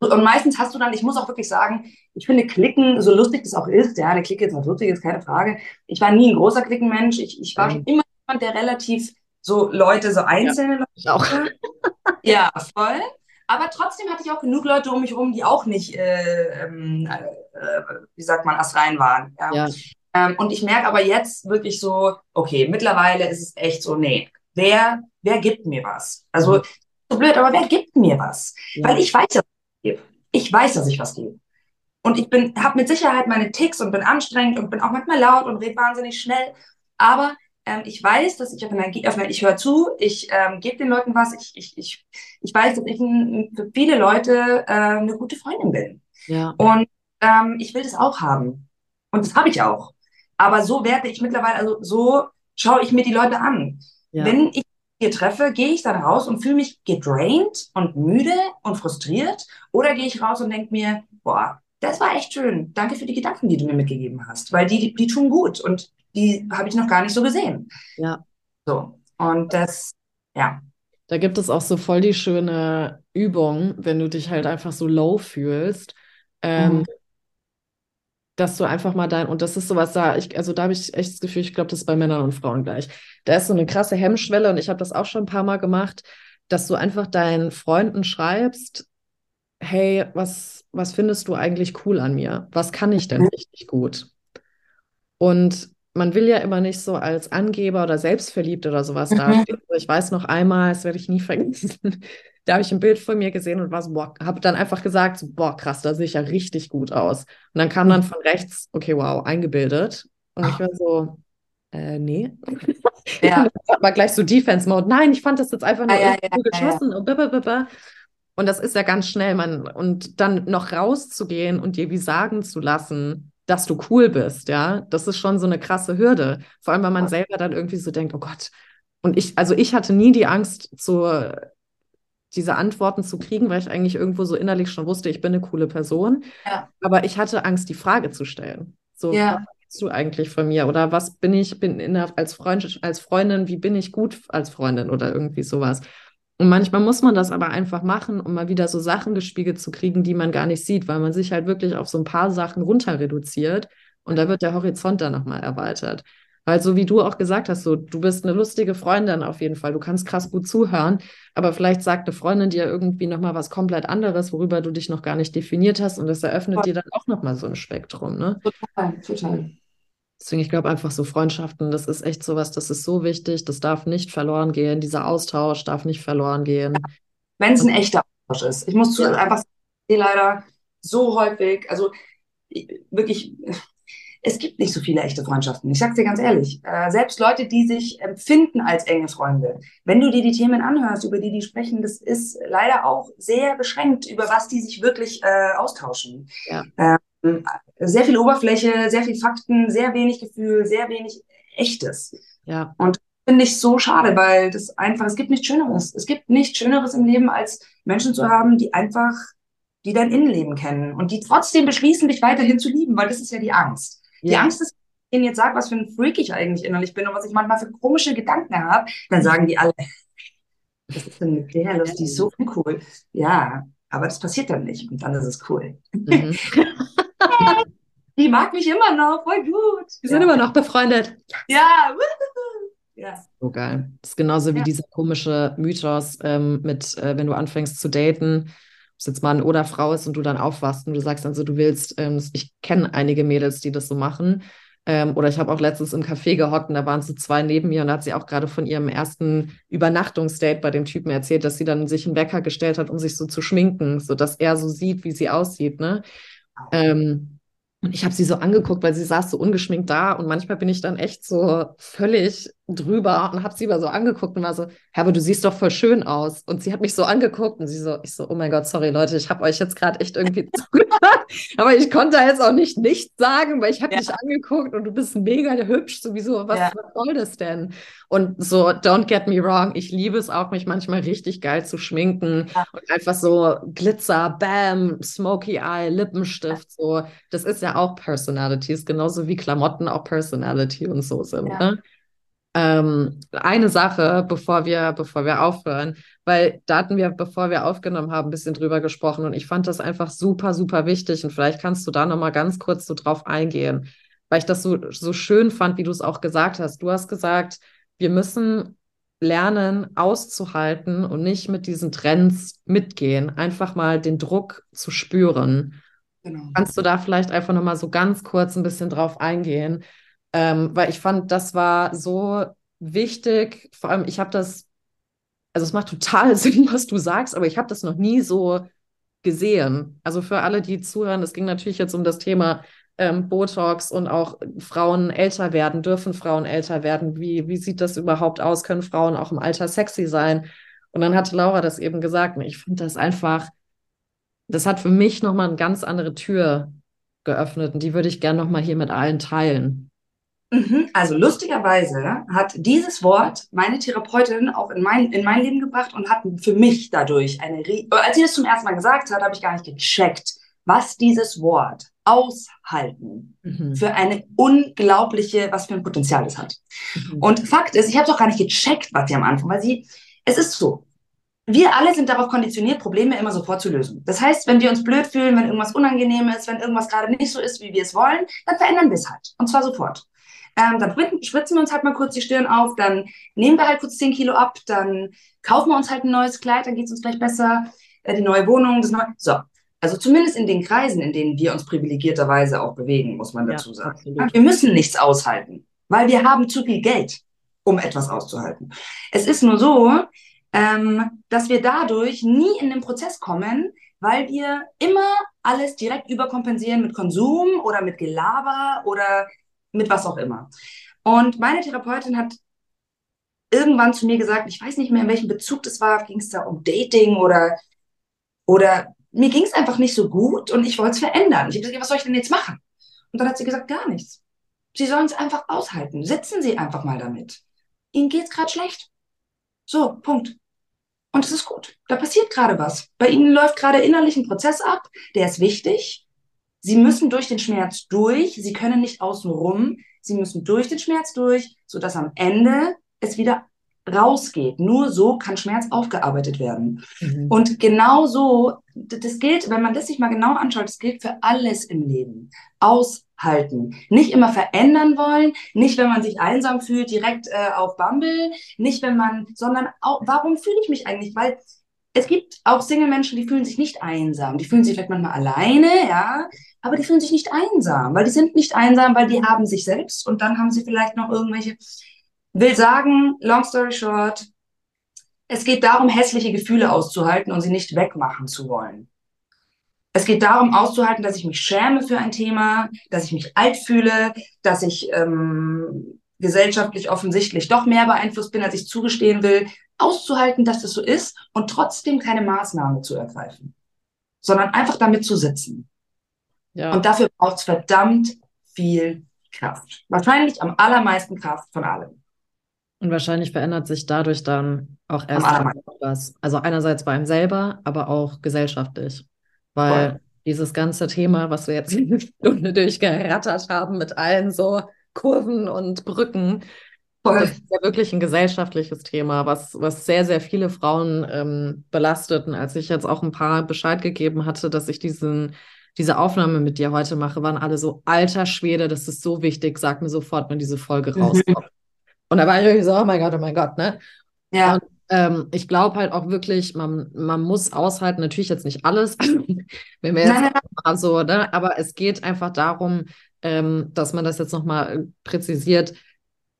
und meistens hast du dann, ich muss auch wirklich sagen, ich finde Klicken, so lustig das auch ist, ja, eine Clique ist auch lustig, ist keine Frage. Ich war nie ein großer Klickenmensch. Ich, ich war mhm. schon immer jemand, der relativ so Leute, so einzelne ja, Leute. Auch. ja, voll. Aber trotzdem hatte ich auch genug Leute um mich herum, die auch nicht, äh, ähm, äh, wie sagt man, astrein waren. Ja. ja. Ähm, und ich merke aber jetzt wirklich so, okay, mittlerweile ist es echt so, nee, wer, wer gibt mir was? Also, mhm. so blöd, aber wer gibt mir was? Ja. Weil ich weiß ja, gebe. Ich weiß, dass ich was gebe. Und ich bin, habe mit Sicherheit meine Ticks und bin anstrengend und bin auch manchmal laut und rede wahnsinnig schnell. Aber ähm, ich weiß, dass ich auf Energie, auf, ich höre zu, ich ähm, gebe den Leuten was. Ich, ich, ich, ich weiß, dass ich ein, für viele Leute äh, eine gute Freundin bin. Ja. Und ähm, ich will das auch haben. Und das habe ich auch. Aber so werde ich mittlerweile, also so schaue ich mir die Leute an. Ja. Wenn ich hier treffe, gehe ich dann raus und fühle mich gedraint und müde und frustriert? Oder gehe ich raus und denke mir, boah, das war echt schön. Danke für die Gedanken, die du mir mitgegeben hast, weil die, die, die tun gut und die habe ich noch gar nicht so gesehen. Ja. So. Und das, ja. Da gibt es auch so voll die schöne Übung, wenn du dich halt einfach so low fühlst. Ähm, mhm. Dass du einfach mal dein, und das ist sowas da, ich, also da habe ich echt das Gefühl, ich glaube, das ist bei Männern und Frauen gleich. Da ist so eine krasse Hemmschwelle und ich habe das auch schon ein paar Mal gemacht, dass du einfach deinen Freunden schreibst, hey, was, was findest du eigentlich cool an mir? Was kann ich denn richtig gut? Und man will ja immer nicht so als Angeber oder selbstverliebt oder sowas mhm. dastehen. Ich weiß noch einmal, das werde ich nie vergessen, da habe ich ein Bild von mir gesehen und war so, boah, habe dann einfach gesagt, so, boah, krass, da sehe ich ja richtig gut aus. Und dann kam dann mhm. von rechts, okay, wow, eingebildet. Und ich war so, äh, nee. Ja. war glech so Defense-Mode. Nein, ich fand das jetzt einfach nur ah, ja, ja, geschossen. Und, und das ist ja ganz schnell, man. Und dann noch rauszugehen und dir wie sagen zu lassen, dass du cool bist, ja, das ist schon so eine krasse Hürde. Vor allem, weil man selber dann irgendwie so denkt, oh Gott. Und ich, also ich hatte nie die Angst, zur diese Antworten zu kriegen, weil ich eigentlich irgendwo so innerlich schon wusste, ich bin eine coole Person. Ja. Aber ich hatte Angst, die Frage zu stellen. So, ja. was willst du eigentlich von mir? Oder was bin ich, bin in der, als, Freund, als Freundin, wie bin ich gut als Freundin oder irgendwie sowas? Und manchmal muss man das aber einfach machen, um mal wieder so Sachen gespiegelt zu kriegen, die man gar nicht sieht, weil man sich halt wirklich auf so ein paar Sachen runter reduziert und da wird der Horizont dann nochmal erweitert. Weil so wie du auch gesagt hast, so du bist eine lustige Freundin auf jeden Fall, du kannst krass gut zuhören, aber vielleicht sagt eine Freundin dir irgendwie nochmal was komplett anderes, worüber du dich noch gar nicht definiert hast und das eröffnet ja. dir dann auch nochmal so ein Spektrum, ne? Total, total. Deswegen, ich glaube einfach so Freundschaften, das ist echt sowas, das ist so wichtig, das darf nicht verloren gehen, dieser Austausch darf nicht verloren gehen. Wenn es ein echter Austausch ist. Ich muss ja. einfach sagen, leider so häufig, also wirklich, es gibt nicht so viele echte Freundschaften. Ich sag's dir ganz ehrlich. Äh, selbst Leute, die sich empfinden als enge Freunde, wenn du dir die Themen anhörst, über die die sprechen, das ist leider auch sehr beschränkt, über was die sich wirklich äh, austauschen. Ja. Ähm, sehr viel Oberfläche, sehr viel Fakten, sehr wenig Gefühl, sehr wenig Echtes. Ja. Und finde ich so schade, weil das einfach, es gibt nichts Schöneres. Es gibt nichts Schöneres im Leben, als Menschen zu haben, die einfach, die dein Innenleben kennen und die trotzdem beschließen, dich weiterhin zu lieben, weil das ist ja die Angst. Die Angst ist, ich ihnen jetzt sage, was für ein Freak ich eigentlich innerlich bin und was ich manchmal für komische Gedanken habe, dann sagen die alle, was ist denn mit der? Das ist so uncool. Ja, aber das passiert dann nicht und dann ist es cool. Mhm. die mag mich immer noch, voll gut. Wir sind immer noch befreundet. Ja, ja. So geil. Das ist genauso wie ja. dieser komische Mythos ähm, mit, äh, wenn du anfängst zu daten, es jetzt Mann oder Frau ist und du dann aufwachst und du sagst also, du willst, ähm, ich kenne einige Mädels, die das so machen. Ähm, oder ich habe auch letztens im Café gehockt und da waren so zwei neben mir und da hat sie auch gerade von ihrem ersten Übernachtungsdate bei dem Typen erzählt, dass sie dann sich einen Wecker gestellt hat, um sich so zu schminken, sodass er so sieht, wie sie aussieht. Ne? Ähm, und ich habe sie so angeguckt, weil sie saß so ungeschminkt da und manchmal bin ich dann echt so völlig drüber und habe sie aber so angeguckt und war so, ja, aber du siehst doch voll schön aus. Und sie hat mich so angeguckt und sie so, ich so, oh mein Gott, sorry Leute, ich habe euch jetzt gerade echt irgendwie zugehört, aber ich konnte jetzt auch nicht nichts sagen, weil ich habe ja. dich angeguckt und du bist mega hübsch, sowieso, was, ja. was soll das denn? Und so, don't get me wrong, ich liebe es auch, mich manchmal richtig geil zu schminken ja. und einfach so Glitzer, Bam, Smoky Eye, Lippenstift, so, das ist ja auch Personality, ist genauso wie Klamotten auch Personality und so sind. Ne? Ähm, eine Sache, bevor wir, bevor wir aufhören, weil da hatten wir, bevor wir aufgenommen haben, ein bisschen drüber gesprochen und ich fand das einfach super, super wichtig und vielleicht kannst du da nochmal ganz kurz so drauf eingehen, weil ich das so, so schön fand, wie du es auch gesagt hast. Du hast gesagt, wir müssen lernen, auszuhalten und nicht mit diesen Trends mitgehen, einfach mal den Druck zu spüren. Genau. Kannst du da vielleicht einfach nochmal so ganz kurz ein bisschen drauf eingehen? Ähm, weil ich fand, das war so wichtig. Vor allem, ich habe das, also es macht total Sinn, was du sagst, aber ich habe das noch nie so gesehen. Also für alle, die zuhören, es ging natürlich jetzt um das Thema ähm, Botox und auch Frauen älter werden. Dürfen Frauen älter werden? Wie, wie sieht das überhaupt aus? Können Frauen auch im Alter sexy sein? Und dann hatte Laura das eben gesagt. Und ich finde das einfach, das hat für mich nochmal eine ganz andere Tür geöffnet. Und die würde ich gerne nochmal hier mit allen teilen. Mhm. Also lustigerweise hat dieses Wort meine Therapeutin auch in mein, in mein Leben gebracht und hat für mich dadurch eine, als sie das zum ersten Mal gesagt hat, habe ich gar nicht gecheckt, was dieses Wort aushalten mhm. für eine unglaubliche, was für ein Potenzial es hat. Mhm. Und Fakt ist, ich habe es auch gar nicht gecheckt, was sie am Anfang, weil sie, es ist so, wir alle sind darauf konditioniert, Probleme immer sofort zu lösen. Das heißt, wenn wir uns blöd fühlen, wenn irgendwas unangenehm ist, wenn irgendwas gerade nicht so ist, wie wir es wollen, dann verändern wir es halt. Und zwar sofort. Ähm, dann schwitzen wir uns halt mal kurz die Stirn auf, dann nehmen wir halt kurz 10 Kilo ab, dann kaufen wir uns halt ein neues Kleid, dann geht es uns gleich besser, äh, die neue Wohnung, das neue. So. Also zumindest in den Kreisen, in denen wir uns privilegierterweise auch bewegen, muss man dazu ja, sagen. Absolut. Wir müssen nichts aushalten, weil wir haben zu viel Geld, um etwas auszuhalten. Es ist nur so, ähm, dass wir dadurch nie in den Prozess kommen, weil wir immer alles direkt überkompensieren mit Konsum oder mit Gelaber oder mit was auch immer. Und meine Therapeutin hat irgendwann zu mir gesagt, ich weiß nicht mehr, in welchem Bezug das war, ging es da um Dating oder, oder mir ging es einfach nicht so gut und ich wollte es verändern. Ich habe gesagt, was soll ich denn jetzt machen? Und dann hat sie gesagt, gar nichts. Sie sollen es einfach aushalten. Sitzen Sie einfach mal damit. Ihnen geht es gerade schlecht. So, Punkt. Und es ist gut. Da passiert gerade was. Bei Ihnen läuft gerade innerlich ein Prozess ab, der ist wichtig. Sie müssen durch den Schmerz durch. Sie können nicht außen rum. Sie müssen durch den Schmerz durch, sodass am Ende es wieder rausgeht. Nur so kann Schmerz aufgearbeitet werden. Mhm. Und genau so, das gilt, wenn man das sich mal genau anschaut, das gilt für alles im Leben. Aushalten. Nicht immer verändern wollen, nicht wenn man sich einsam fühlt, direkt äh, auf Bumble, nicht wenn man, sondern auch, warum fühle ich mich eigentlich? Weil es gibt auch Single-Menschen, die fühlen sich nicht einsam. Die fühlen sich vielleicht manchmal alleine, ja, aber die fühlen sich nicht einsam, weil die sind nicht einsam, weil die haben sich selbst und dann haben sie vielleicht noch irgendwelche Will sagen, long story short, es geht darum, hässliche Gefühle auszuhalten und sie nicht wegmachen zu wollen. Es geht darum, auszuhalten, dass ich mich schäme für ein Thema, dass ich mich alt fühle, dass ich ähm, gesellschaftlich offensichtlich doch mehr beeinflusst bin, als ich zugestehen will. Auszuhalten, dass das so ist und trotzdem keine Maßnahme zu ergreifen, sondern einfach damit zu sitzen. Ja. Und dafür braucht es verdammt viel Kraft. Wahrscheinlich am allermeisten Kraft von allem. Und wahrscheinlich verändert sich dadurch dann auch erst was. Also einerseits bei einem selber, aber auch gesellschaftlich. Weil Voll. dieses ganze Thema, was wir jetzt eine Stunde durchgerattert haben mit allen so Kurven und Brücken, Voll. das ist ja wirklich ein gesellschaftliches Thema, was, was sehr, sehr viele Frauen ähm, belastet. Und als ich jetzt auch ein paar Bescheid gegeben hatte, dass ich diesen diese Aufnahme mit dir heute mache, waren alle so, alter Schwede, das ist so wichtig, sag mir sofort, wenn diese Folge rauskommt. Und da war ich so, oh mein Gott, oh mein Gott, ne? Ja. Und, ähm, ich glaube halt auch wirklich, man, man muss aushalten, natürlich jetzt nicht alles, wenn wir jetzt nein. so, ne? Aber es geht einfach darum, ähm, dass man das jetzt nochmal präzisiert,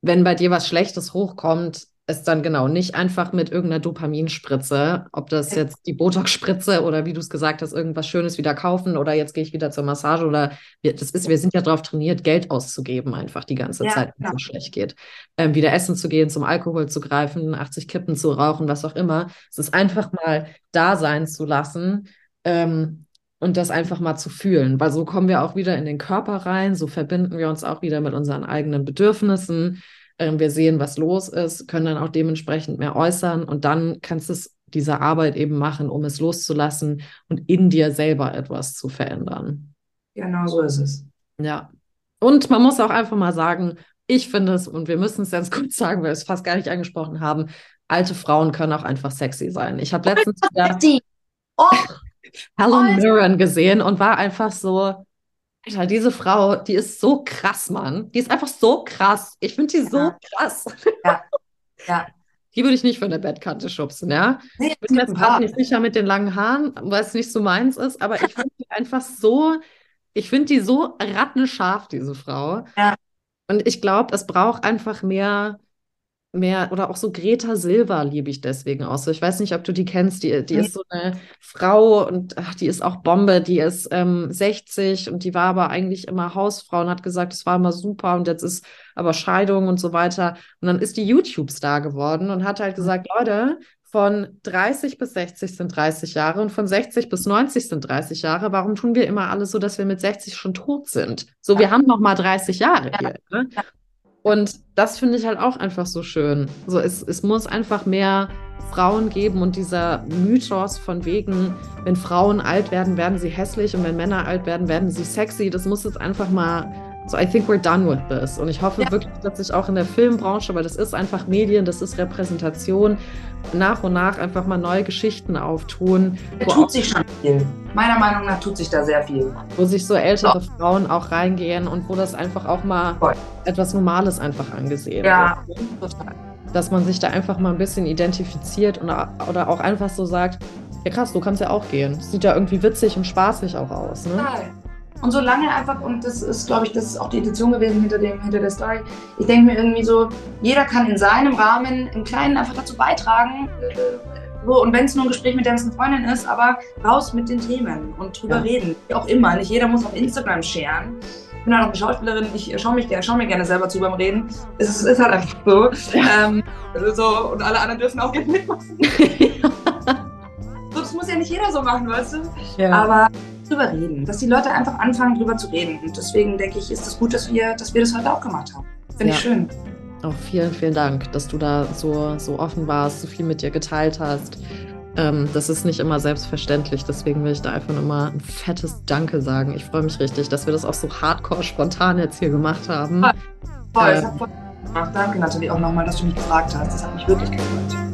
wenn bei dir was Schlechtes hochkommt, es dann genau nicht einfach mit irgendeiner Dopaminspritze, ob das jetzt die Botox-Spritze oder wie du es gesagt hast, irgendwas Schönes wieder kaufen oder jetzt gehe ich wieder zur Massage oder wir, das ist, wir sind ja darauf trainiert, Geld auszugeben, einfach die ganze ja, Zeit, wenn es ja. schlecht geht. Ähm, wieder essen zu gehen, zum Alkohol zu greifen, 80 Kippen zu rauchen, was auch immer. Es ist einfach mal da sein zu lassen. Ähm, und das einfach mal zu fühlen, weil so kommen wir auch wieder in den Körper rein, so verbinden wir uns auch wieder mit unseren eigenen Bedürfnissen, ähm, wir sehen, was los ist, können dann auch dementsprechend mehr äußern und dann kannst du es diese Arbeit eben machen, um es loszulassen und in dir selber etwas zu verändern. Genau so ist es. Ja. Und man muss auch einfach mal sagen, ich finde es, und wir müssen es ganz kurz sagen, weil wir es fast gar nicht angesprochen haben, alte Frauen können auch einfach sexy sein. Ich habe letztens wieder oh. Helen Mirren gesehen und war einfach so, Alter, diese Frau, die ist so krass, Mann. Die ist einfach so krass. Ich finde die ja. so krass. Ja. ja. Die würde ich nicht von der Bettkante schubsen, ja. Nee, ich bin jetzt gerade nicht sicher mit den langen Haaren, weil es nicht so meins ist, aber ich finde die einfach so, ich finde die so rattenscharf, diese Frau. Ja. Und ich glaube, es braucht einfach mehr mehr oder auch so Greta Silva liebe ich deswegen auch so. Ich weiß nicht, ob du die kennst. Die, die ist so eine Frau und ach, die ist auch Bombe. Die ist ähm, 60 und die war aber eigentlich immer Hausfrau und hat gesagt, es war immer super und jetzt ist aber Scheidung und so weiter. Und dann ist die YouTube-Star geworden und hat halt gesagt, Leute, von 30 bis 60 sind 30 Jahre und von 60 bis 90 sind 30 Jahre. Warum tun wir immer alles so, dass wir mit 60 schon tot sind? So, wir haben noch mal 30 Jahre hier. Ne? Und das finde ich halt auch einfach so schön. So, es, es muss einfach mehr Frauen geben und dieser Mythos von wegen, wenn Frauen alt werden, werden sie hässlich und wenn Männer alt werden, werden sie sexy. Das muss jetzt einfach mal So, I think we're done with this. Und ich hoffe ja. wirklich, dass sich auch in der Filmbranche, weil das ist einfach Medien, das ist Repräsentation, nach und nach einfach mal neue Geschichten auftun. Da tut sich schon viel. Meiner Meinung nach tut sich da sehr viel. Wo sich so ältere ja. Frauen auch reingehen und wo das einfach auch mal Voll. etwas Normales einfach angesehen ja, wird. Ja, total. Dass man sich da einfach mal ein bisschen identifiziert und, oder auch einfach so sagt, ja krass, du kannst ja auch gehen. Sieht ja irgendwie witzig und spaßig auch aus. Ne? Total. Und solange einfach, und das ist, glaube ich, das ist auch die Intention gewesen hinter, dem, hinter der Story, ich denke mir irgendwie so, jeder kann in seinem Rahmen im Kleinen einfach dazu beitragen, äh, so, und wenn es nur ein Gespräch mit der besten Freundin ist, aber raus mit den Themen und drüber ja. reden. Wie auch immer. Nicht jeder muss auf Instagram scheren. Ich bin halt auch eine Schauspielerin, ich schaue mich, schau mir gerne selber zu beim Reden. Es ist, ist halt einfach so. Ja. Ähm, so. Und alle anderen dürfen auch gerne mitmachen. so, das muss ja nicht jeder so machen, weißt du? Ja. Aber drüber reden, dass die Leute einfach anfangen, drüber zu reden. Und deswegen denke ich, ist es das gut, dass wir, dass wir das heute auch gemacht haben. Finde ja. ich schön. Auch vielen, vielen Dank, dass du da so, so offen warst, so viel mit dir geteilt hast. Ähm, das ist nicht immer selbstverständlich, deswegen will ich da einfach nochmal ein fettes Danke sagen. Ich freue mich richtig, dass wir das auch so hardcore spontan jetzt hier gemacht haben. Voll, ähm, voll. Danke natürlich auch nochmal, dass du mich gefragt hast. Das hat mich wirklich gefreut.